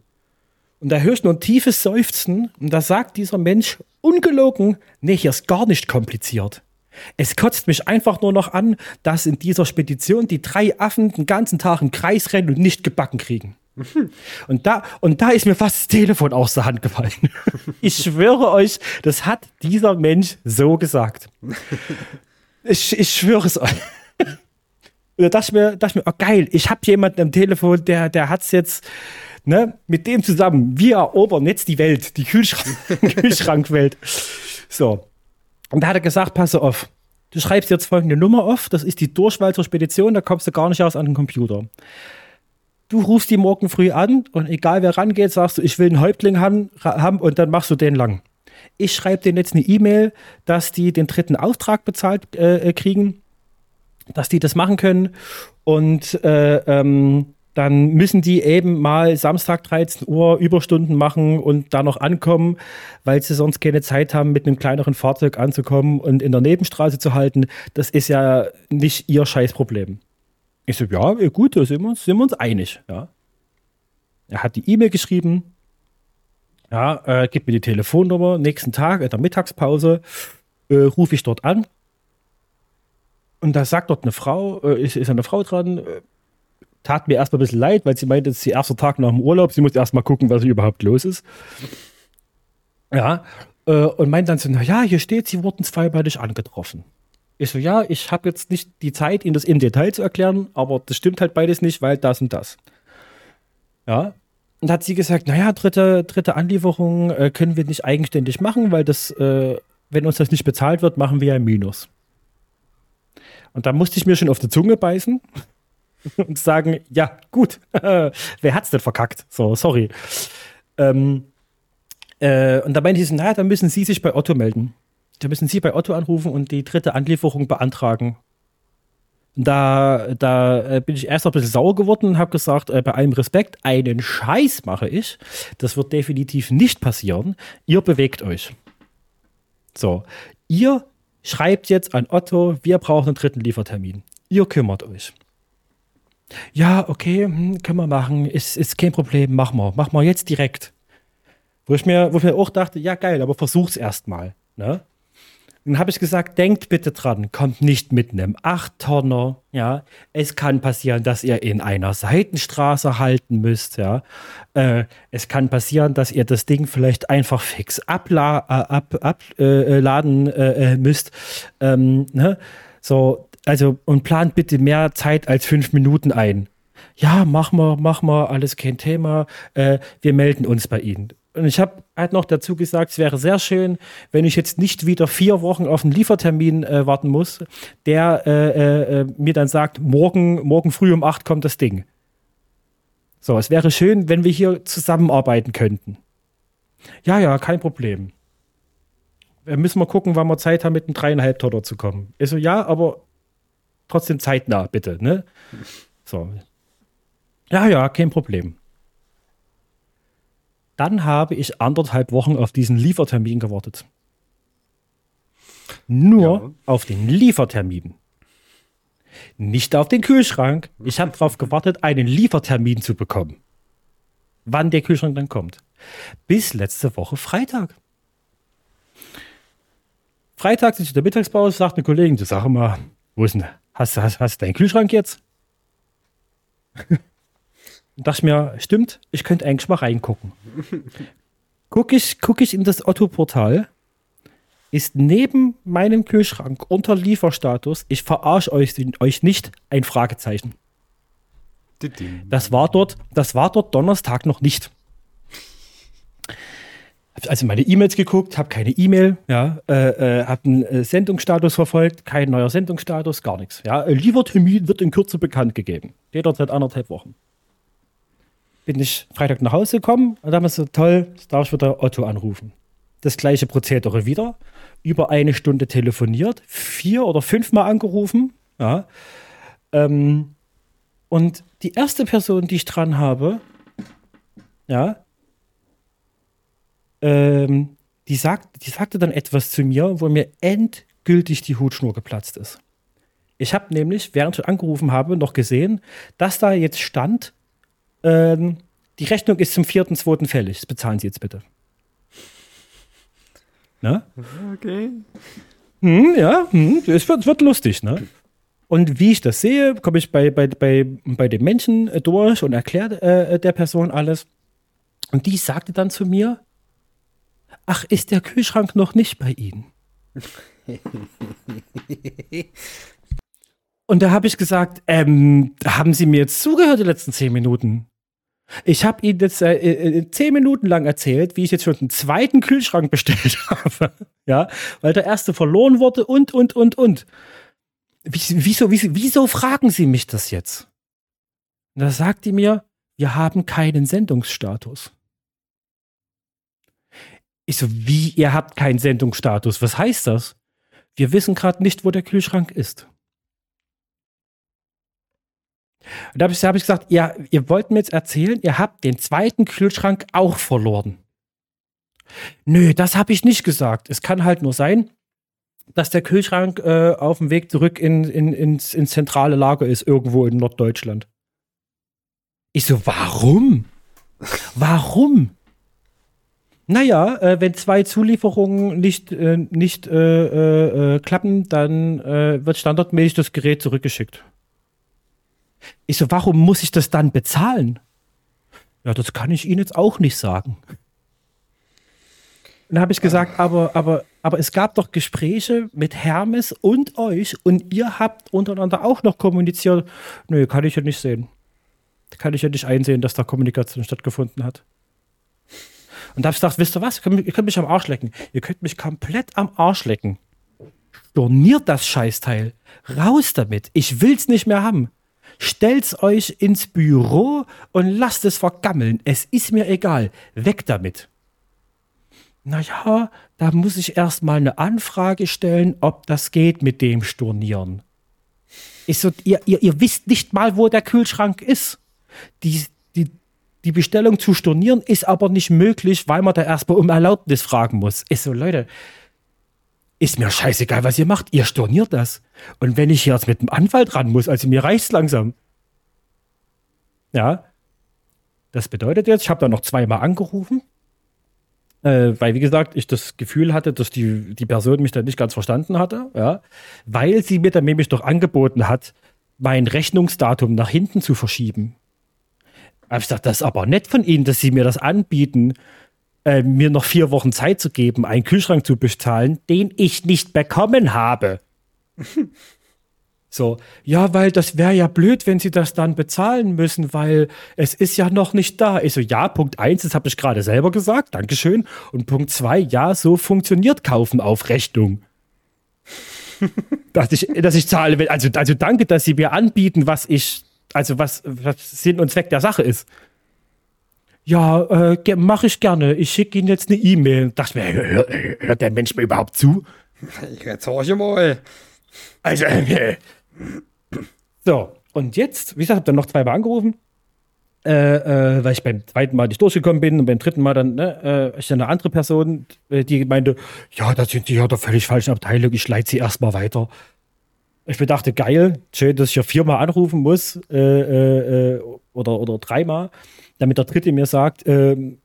Und da höre ich nur ein tiefes Seufzen und da sagt dieser Mensch ungelogen, nee, hier ist gar nicht kompliziert. Es kotzt mich einfach nur noch an, dass in dieser Spedition die drei Affen den ganzen Tag im Kreis rennen und nicht gebacken kriegen. Und da, und da ist mir fast das Telefon aus der Hand gefallen. Ich schwöre euch, das hat dieser Mensch so gesagt. Ich, ich schwöre es euch. Und da dachte ich mir, dachte ich mir oh geil, ich habe jemanden am Telefon, der, der hat es jetzt, ne, mit dem zusammen, wir erobern jetzt die Welt, die Kühlschrank Kühlschrankwelt. So. Und da hat er gesagt, pass auf, du schreibst jetzt folgende Nummer auf, das ist die Durchwahl zur Spedition, da kommst du gar nicht aus an den Computer. Du rufst die morgen früh an und egal wer rangeht, sagst du, ich will einen Häuptling haben, haben und dann machst du den lang. Ich schreibe denen jetzt eine E-Mail, dass die den dritten Auftrag bezahlt äh, kriegen, dass die das machen können und äh, ähm, dann müssen die eben mal Samstag 13 Uhr Überstunden machen und da noch ankommen, weil sie sonst keine Zeit haben, mit einem kleineren Fahrzeug anzukommen und in der Nebenstraße zu halten. Das ist ja nicht ihr Scheißproblem. Ich so, ja, gut, da sind wir uns, sind wir uns einig. Ja. Er hat die E-Mail geschrieben, ja, äh, gib mir die Telefonnummer, nächsten Tag in der Mittagspause äh, rufe ich dort an. Und da sagt dort eine Frau, äh, ist, ist eine Frau dran, äh, tat mir erstmal ein bisschen leid, weil sie meinte, es ist der erste Tag nach dem Urlaub, sie muss erstmal gucken, was überhaupt los ist. Ja, äh, und meint dann so, naja, hier steht, sie wurden zweibeinig angetroffen. Ich so, ja, ich habe jetzt nicht die Zeit, Ihnen das im Detail zu erklären, aber das stimmt halt beides nicht, weil das und das. Ja, und hat sie gesagt, naja, dritte, dritte Anlieferung äh, können wir nicht eigenständig machen, weil das, äh, wenn uns das nicht bezahlt wird, machen wir ja ein Minus. Und da musste ich mir schon auf die Zunge beißen und sagen, ja, gut, wer hat's denn verkackt? So, sorry. Ähm, äh, und da meinte ich so, naja, dann müssen Sie sich bei Otto melden. Da müssen Sie bei Otto anrufen und die dritte Anlieferung beantragen. Da, da äh, bin ich erst ein bisschen sauer geworden und habe gesagt, äh, bei allem Respekt, einen Scheiß mache ich. Das wird definitiv nicht passieren. Ihr bewegt euch. So, ihr schreibt jetzt an Otto, wir brauchen einen dritten Liefertermin. Ihr kümmert euch. Ja, okay, hm, können wir machen. Ist, ist kein Problem, machen wir. Machen wir jetzt direkt. Wo ich mir, wo ich mir auch dachte, ja geil, aber versuch's erstmal. Ne? Dann habe ich gesagt, denkt bitte dran, kommt nicht mit einem 8-Tonner, ja. Es kann passieren, dass ihr in einer Seitenstraße halten müsst, ja. Äh, es kann passieren, dass ihr das Ding vielleicht einfach fix abla äh, ab, abladen äh, äh, müsst. Ähm, ne? So, also, und plant bitte mehr Zeit als fünf Minuten ein. Ja, mach mal, mach mal, alles kein Thema. Äh, wir melden uns bei Ihnen. Und ich habe halt noch dazu gesagt, es wäre sehr schön, wenn ich jetzt nicht wieder vier Wochen auf einen Liefertermin äh, warten muss, der äh, äh, äh, mir dann sagt, morgen, morgen früh um acht kommt das Ding. So, es wäre schön, wenn wir hier zusammenarbeiten könnten. Ja, ja, kein Problem. Wir müssen mal gucken, wann wir Zeit haben, mit einem dreieinhalb Tonner zu kommen. Ich so, ja, aber trotzdem zeitnah, bitte, ne? So. Ja, ja, kein Problem. Dann habe ich anderthalb Wochen auf diesen Liefertermin gewartet. Nur ja. auf den Liefertermin. Nicht auf den Kühlschrank. Ich habe darauf gewartet, einen Liefertermin zu bekommen. Wann der Kühlschrank dann kommt. Bis letzte Woche Freitag. Freitag sind in der Mittagspause, sagt eine Kollegin, du sag mal, wo ist denn, hast, hast, hast du deinen Kühlschrank jetzt? Und dachte mir, stimmt, ich könnte eigentlich mal reingucken. Gucke ich, guck ich in das Otto-Portal, ist neben meinem Kühlschrank unter Lieferstatus, ich verarsche euch, euch nicht, ein Fragezeichen. Das war dort, das war dort Donnerstag noch nicht. Also meine E-Mails geguckt, habe keine E-Mail, ja, äh, äh, habe einen äh, Sendungsstatus verfolgt, kein neuer Sendungsstatus, gar nichts. Ja, Liefertermin wird in Kürze bekannt gegeben. Steht dort seit anderthalb Wochen bin ich Freitag nach Hause gekommen und wir so, toll, jetzt darf ich wieder Otto anrufen. Das gleiche Prozedere wieder, über eine Stunde telefoniert, vier oder fünfmal angerufen, ja. Ähm, und die erste Person, die ich dran habe, ja, ähm, die, sagt, die sagte dann etwas zu mir, wo mir endgültig die Hutschnur geplatzt ist. Ich habe nämlich, während ich angerufen habe, noch gesehen, dass da jetzt stand, ähm, die Rechnung ist zum 4.2. fällig. Das bezahlen Sie jetzt bitte. Ne? Okay. Hm, ja, hm, es, wird, wird lustig, ne? Und wie ich das sehe, komme ich bei, bei, bei, bei dem Menschen äh, durch und erkläre äh, der Person alles. Und die sagte dann zu mir: Ach, ist der Kühlschrank noch nicht bei Ihnen? und da habe ich gesagt: ähm, Haben Sie mir jetzt zugehört die letzten zehn Minuten? Ich habe Ihnen jetzt äh, äh, zehn Minuten lang erzählt, wie ich jetzt schon einen zweiten Kühlschrank bestellt habe. ja, weil der erste verloren wurde und, und, und, und. Wieso, wieso, wieso fragen Sie mich das jetzt? Und da sagt die mir, wir haben keinen Sendungsstatus. Ich so, wie, ihr habt keinen Sendungsstatus? Was heißt das? Wir wissen gerade nicht, wo der Kühlschrank ist. Und da habe ich, hab ich gesagt, ja, ihr wollt mir jetzt erzählen, ihr habt den zweiten Kühlschrank auch verloren. Nö, das habe ich nicht gesagt. Es kann halt nur sein, dass der Kühlschrank äh, auf dem Weg zurück in, in, ins, ins zentrale Lager ist, irgendwo in Norddeutschland. Ich so, warum? Warum? Naja, äh, wenn zwei Zulieferungen nicht, äh, nicht äh, äh, äh klappen, dann äh, wird standardmäßig das Gerät zurückgeschickt. Ich so, warum muss ich das dann bezahlen? Ja, das kann ich Ihnen jetzt auch nicht sagen. Und dann habe ich gesagt, aber, aber, aber es gab doch Gespräche mit Hermes und euch und ihr habt untereinander auch noch kommuniziert. Nö, kann ich ja nicht sehen. Kann ich ja nicht einsehen, dass da Kommunikation stattgefunden hat. Und da habe ich gedacht, wisst ihr was? Ihr könnt, ihr könnt mich am Arsch lecken. Ihr könnt mich komplett am Arsch lecken. Storniert das Scheißteil. Raus damit. Ich will's nicht mehr haben stellt's euch ins Büro und lasst es vergammeln. Es ist mir egal. Weg damit. Naja, da muss ich erstmal eine Anfrage stellen, ob das geht mit dem Stornieren. Ich so, ihr, ihr, ihr wisst nicht mal, wo der Kühlschrank ist. Die, die, Bestellung zu stornieren ist aber nicht möglich, weil man da erstmal um Erlaubnis fragen muss. Ich so, Leute, ist mir scheißegal, was ihr macht. Ihr storniert das. Und wenn ich jetzt mit dem Anwalt ran muss, also mir reicht's langsam. Ja. Das bedeutet jetzt, ich habe da noch zweimal angerufen. Äh, weil, wie gesagt, ich das Gefühl hatte, dass die, die Person mich dann nicht ganz verstanden hatte, ja, weil sie mir dann nämlich doch angeboten hat, mein Rechnungsdatum nach hinten zu verschieben. Habe ich gesagt, das ist aber nett von Ihnen, dass Sie mir das anbieten, äh, mir noch vier Wochen Zeit zu geben, einen Kühlschrank zu bezahlen, den ich nicht bekommen habe. So, ja, weil das wäre ja blöd, wenn sie das dann bezahlen müssen, weil es ist ja noch nicht da. Ich so, ja, Punkt eins, das habe ich gerade selber gesagt, Dankeschön. Und Punkt zwei, ja, so funktioniert Kaufen auf Rechnung. dass, ich, dass ich zahle, also, also danke, dass sie mir anbieten, was ich, also was, was Sinn und Zweck der Sache ist. Ja, äh, mache ich gerne. Ich schicke Ihnen jetzt eine E-Mail. Dachte mir, hört, hört der Mensch mir überhaupt zu? Jetzt horche mal. Also, äh, so, und jetzt, wie gesagt, habe dann noch zweimal angerufen, äh, äh, weil ich beim zweiten Mal nicht durchgekommen bin und beim dritten Mal dann, ne, äh, ich eine andere Person, äh, die meinte, ja, da sind die ja der völlig falschen Abteilung, ich leite sie erstmal weiter. Ich mir dachte, geil, schön, dass ich ja viermal anrufen muss äh, äh, äh oder, oder dreimal, damit der dritte mir sagt, ähm,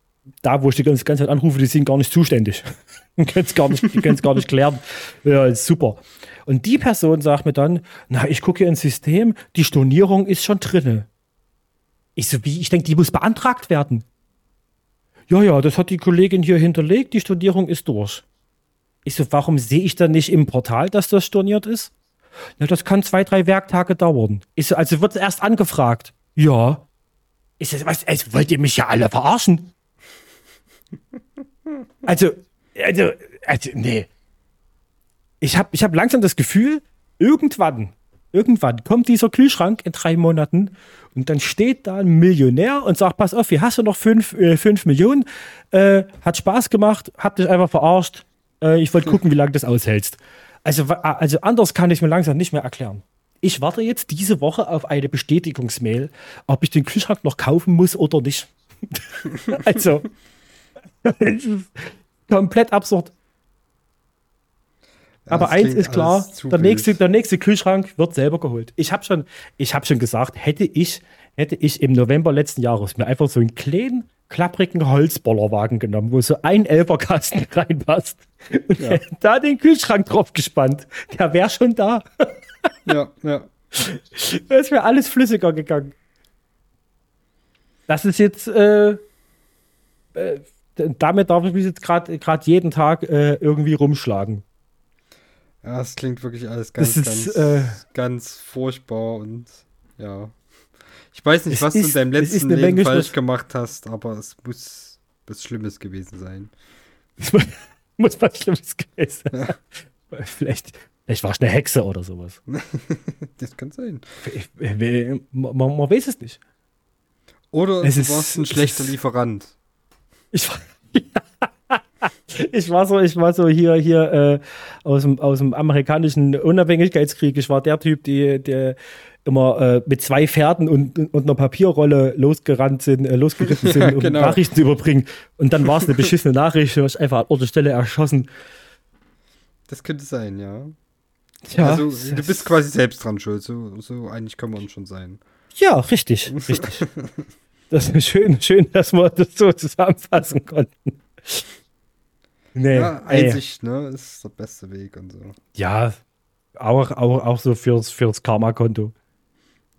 da, wo ich die ganze Zeit anrufe, die sind gar nicht zuständig. die können es gar, nicht, gar nicht klären. Ja, super. Und die Person sagt mir dann, na, ich gucke ins System, die Stornierung ist schon drinne. Ich so, wie? Ich denke, die muss beantragt werden. Ja, ja, das hat die Kollegin hier hinterlegt, die Stornierung ist durch. Ich so, warum sehe ich dann nicht im Portal, dass das storniert ist? Na, das kann zwei, drei Werktage dauern. So, also wird erst angefragt. Ja. Ich so, was, also wollt ihr mich ja alle verarschen? Also, also, also, nee ich habe ich hab langsam das Gefühl, irgendwann, irgendwann kommt dieser Kühlschrank in drei Monaten und dann steht da ein Millionär und sagt, pass auf, hier hast du noch fünf, äh, fünf Millionen, äh, hat Spaß gemacht, hab dich einfach verarscht, äh, ich wollte gucken, wie lange das aushältst. Also, also anders kann ich mir langsam nicht mehr erklären. Ich warte jetzt diese Woche auf eine Bestätigungsmail, ob ich den Kühlschrank noch kaufen muss oder nicht. also, komplett absurd. Aber eins ist klar, der nächste, der nächste Kühlschrank wird selber geholt. Ich habe schon, hab schon gesagt, hätte ich, hätte ich im November letzten Jahres mir einfach so einen kleinen, klapprigen Holzbollerwagen genommen, wo so ein Elferkasten reinpasst und ja. da den Kühlschrank drauf gespannt, der wäre schon da. ja, ja. Es wäre alles flüssiger gegangen. Das ist jetzt, äh, äh, damit darf ich mich jetzt gerade jeden Tag äh, irgendwie rumschlagen. Ja, es klingt wirklich alles ganz, ist, ganz, äh, ganz furchtbar und ja. Ich weiß nicht, was ist, du in deinem letzten Leben Menge falsch gemacht hast, aber es muss was Schlimmes gewesen sein. muss was Schlimmes gewesen sein. Ja. Vielleicht, vielleicht war ich eine Hexe oder sowas. das kann sein. Man, man, weiß es nicht. Oder es du ist, warst ein schlechter Lieferant. Ich war. Ja. ich war so, ich war so hier, hier äh, aus, dem, aus dem amerikanischen Unabhängigkeitskrieg. Ich war der Typ, die, der immer äh, mit zwei Pferden und, und einer Papierrolle losgerannt sind, äh, losgeritten sind, um genau. Nachrichten zu überbringen. Und dann war es eine beschissene Nachricht, ich einfach an Ort und Stelle erschossen. Das könnte sein, ja. Ja, also, du bist quasi selbst dran schuld. So, so eigentlich wir uns schon sein. Ja, richtig, richtig. das ist schön, schön, dass wir das so zusammenfassen konnten. Nee, ja, Einsicht, ey. ne, ist der beste Weg und so. Ja, auch, auch, auch so fürs, fürs Karma-Konto.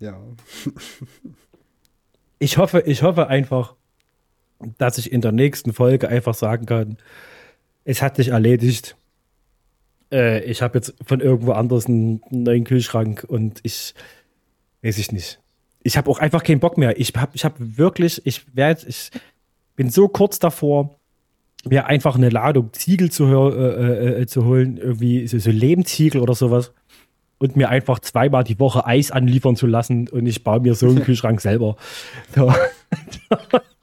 Ja. ich hoffe, ich hoffe einfach, dass ich in der nächsten Folge einfach sagen kann, es hat sich erledigt. Äh, ich habe jetzt von irgendwo anders einen neuen Kühlschrank und ich weiß ich nicht. Ich habe auch einfach keinen Bock mehr. Ich habe ich hab wirklich, ich werde, ich bin so kurz davor, mir einfach eine Ladung Ziegel zu, äh, äh, zu holen, irgendwie so, so Lehmziegel oder sowas und mir einfach zweimal die Woche Eis anliefern zu lassen und ich baue mir so einen Kühlschrank selber. So.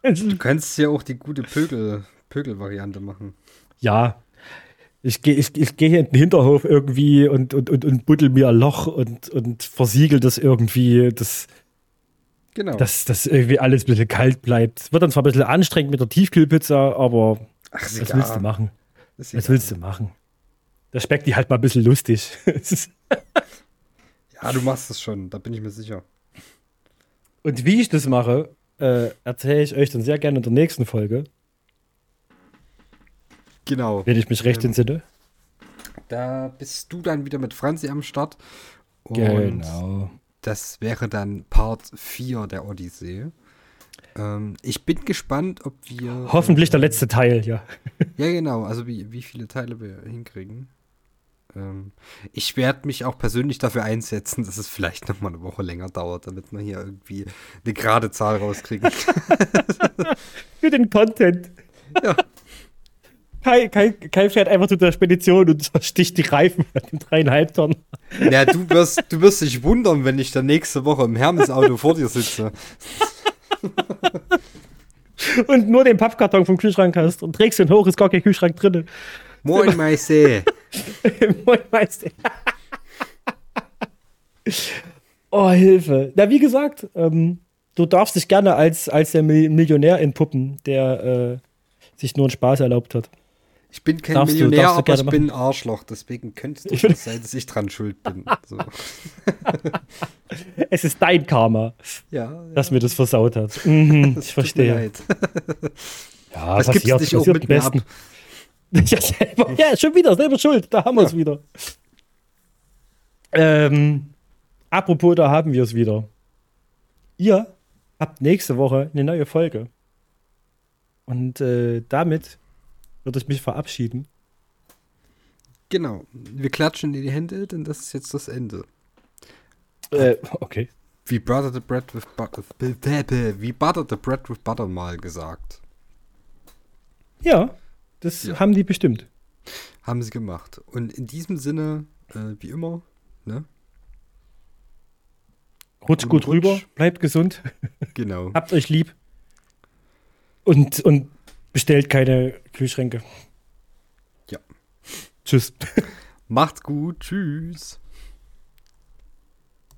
Du kannst ja auch die gute Pögel, Pögel-Variante machen. Ja. Ich gehe ich, ich geh in den Hinterhof irgendwie und, und, und, und buddel mir ein Loch und, und versiegel das irgendwie, das, genau. dass das irgendwie alles ein bisschen kalt bleibt. Es wird dann zwar ein bisschen anstrengend mit der Tiefkühlpizza, aber Ach, Was willst du machen? Was willst du machen? Da speckt die halt mal ein bisschen lustig. ja, du machst es schon, da bin ich mir sicher. Und wie ich das mache, äh, erzähle ich euch dann sehr gerne in der nächsten Folge. Genau. Wenn ich mich recht Ähm, entsinne. Da bist du dann wieder mit Franzi am Start. Und Genau. das wäre dann Part 4 der Odyssee. Ähm, ich bin gespannt, ob wir. Hoffentlich der äh, letzte Teil, ja. Ja, genau. Also wie, wie viele Teile wir hinkriegen. Ähm, ich werde mich auch persönlich dafür einsetzen, dass es vielleicht noch mal eine Woche länger dauert, damit wir hier irgendwie eine gerade Zahl rauskriegen. Für den Content. Ja. Kai, Kai, Kai fährt einfach zu der Spedition und sticht die Reifen von dem dreieinhalb Tonnen. ja, du wirst, du wirst dich wundern, wenn ich dann nächste Woche im Hermes-Auto vor dir sitze. Und nur den Pappkarton vom Kühlschrank hast und trägst den hoch, ist gar kein Kühlschrank drin. Moin, Meise. Moin Meister. oh, Hilfe. Na, wie gesagt, ähm, du darfst dich gerne als, als der Mil- Millionär entpuppen, der äh, sich nur einen Spaß erlaubt hat. Ich bin kein Darfst du- Millionär, darfst du aber ich bin ein Arschloch. Deswegen könnte es Ich durchaus sein, dass ich dran schuld bin. So. Es ist dein Karma, Ja, das mir das versaut hat. Mhm, das ich verstehe. Ja, Das gibt's nicht auch mit mir ab. Ja, selber, ja, schon wieder, selber schuld. Da haben wir es Ja. wieder. Ähm, apropos, da haben wir es wieder. Ihr habt nächste Woche eine neue Folge. Und äh, damit würde ich mich verabschieden. Genau. Wir klatschen in die Hände, denn das ist jetzt das Ende. Äh, okay. Wie Butter the Bread with Butter. Wie Butter the Bread with Butter mal gesagt. Ja, das Ja. haben die bestimmt. Haben sie gemacht. Und in diesem Sinne, äh, wie immer, ne? Rutscht gut rüber, Rutsch. bleibt gesund, Genau. habt euch lieb. Und, und bestellt keine Kühlschränke. Ja. Tschüss. Macht's gut. Tschüss.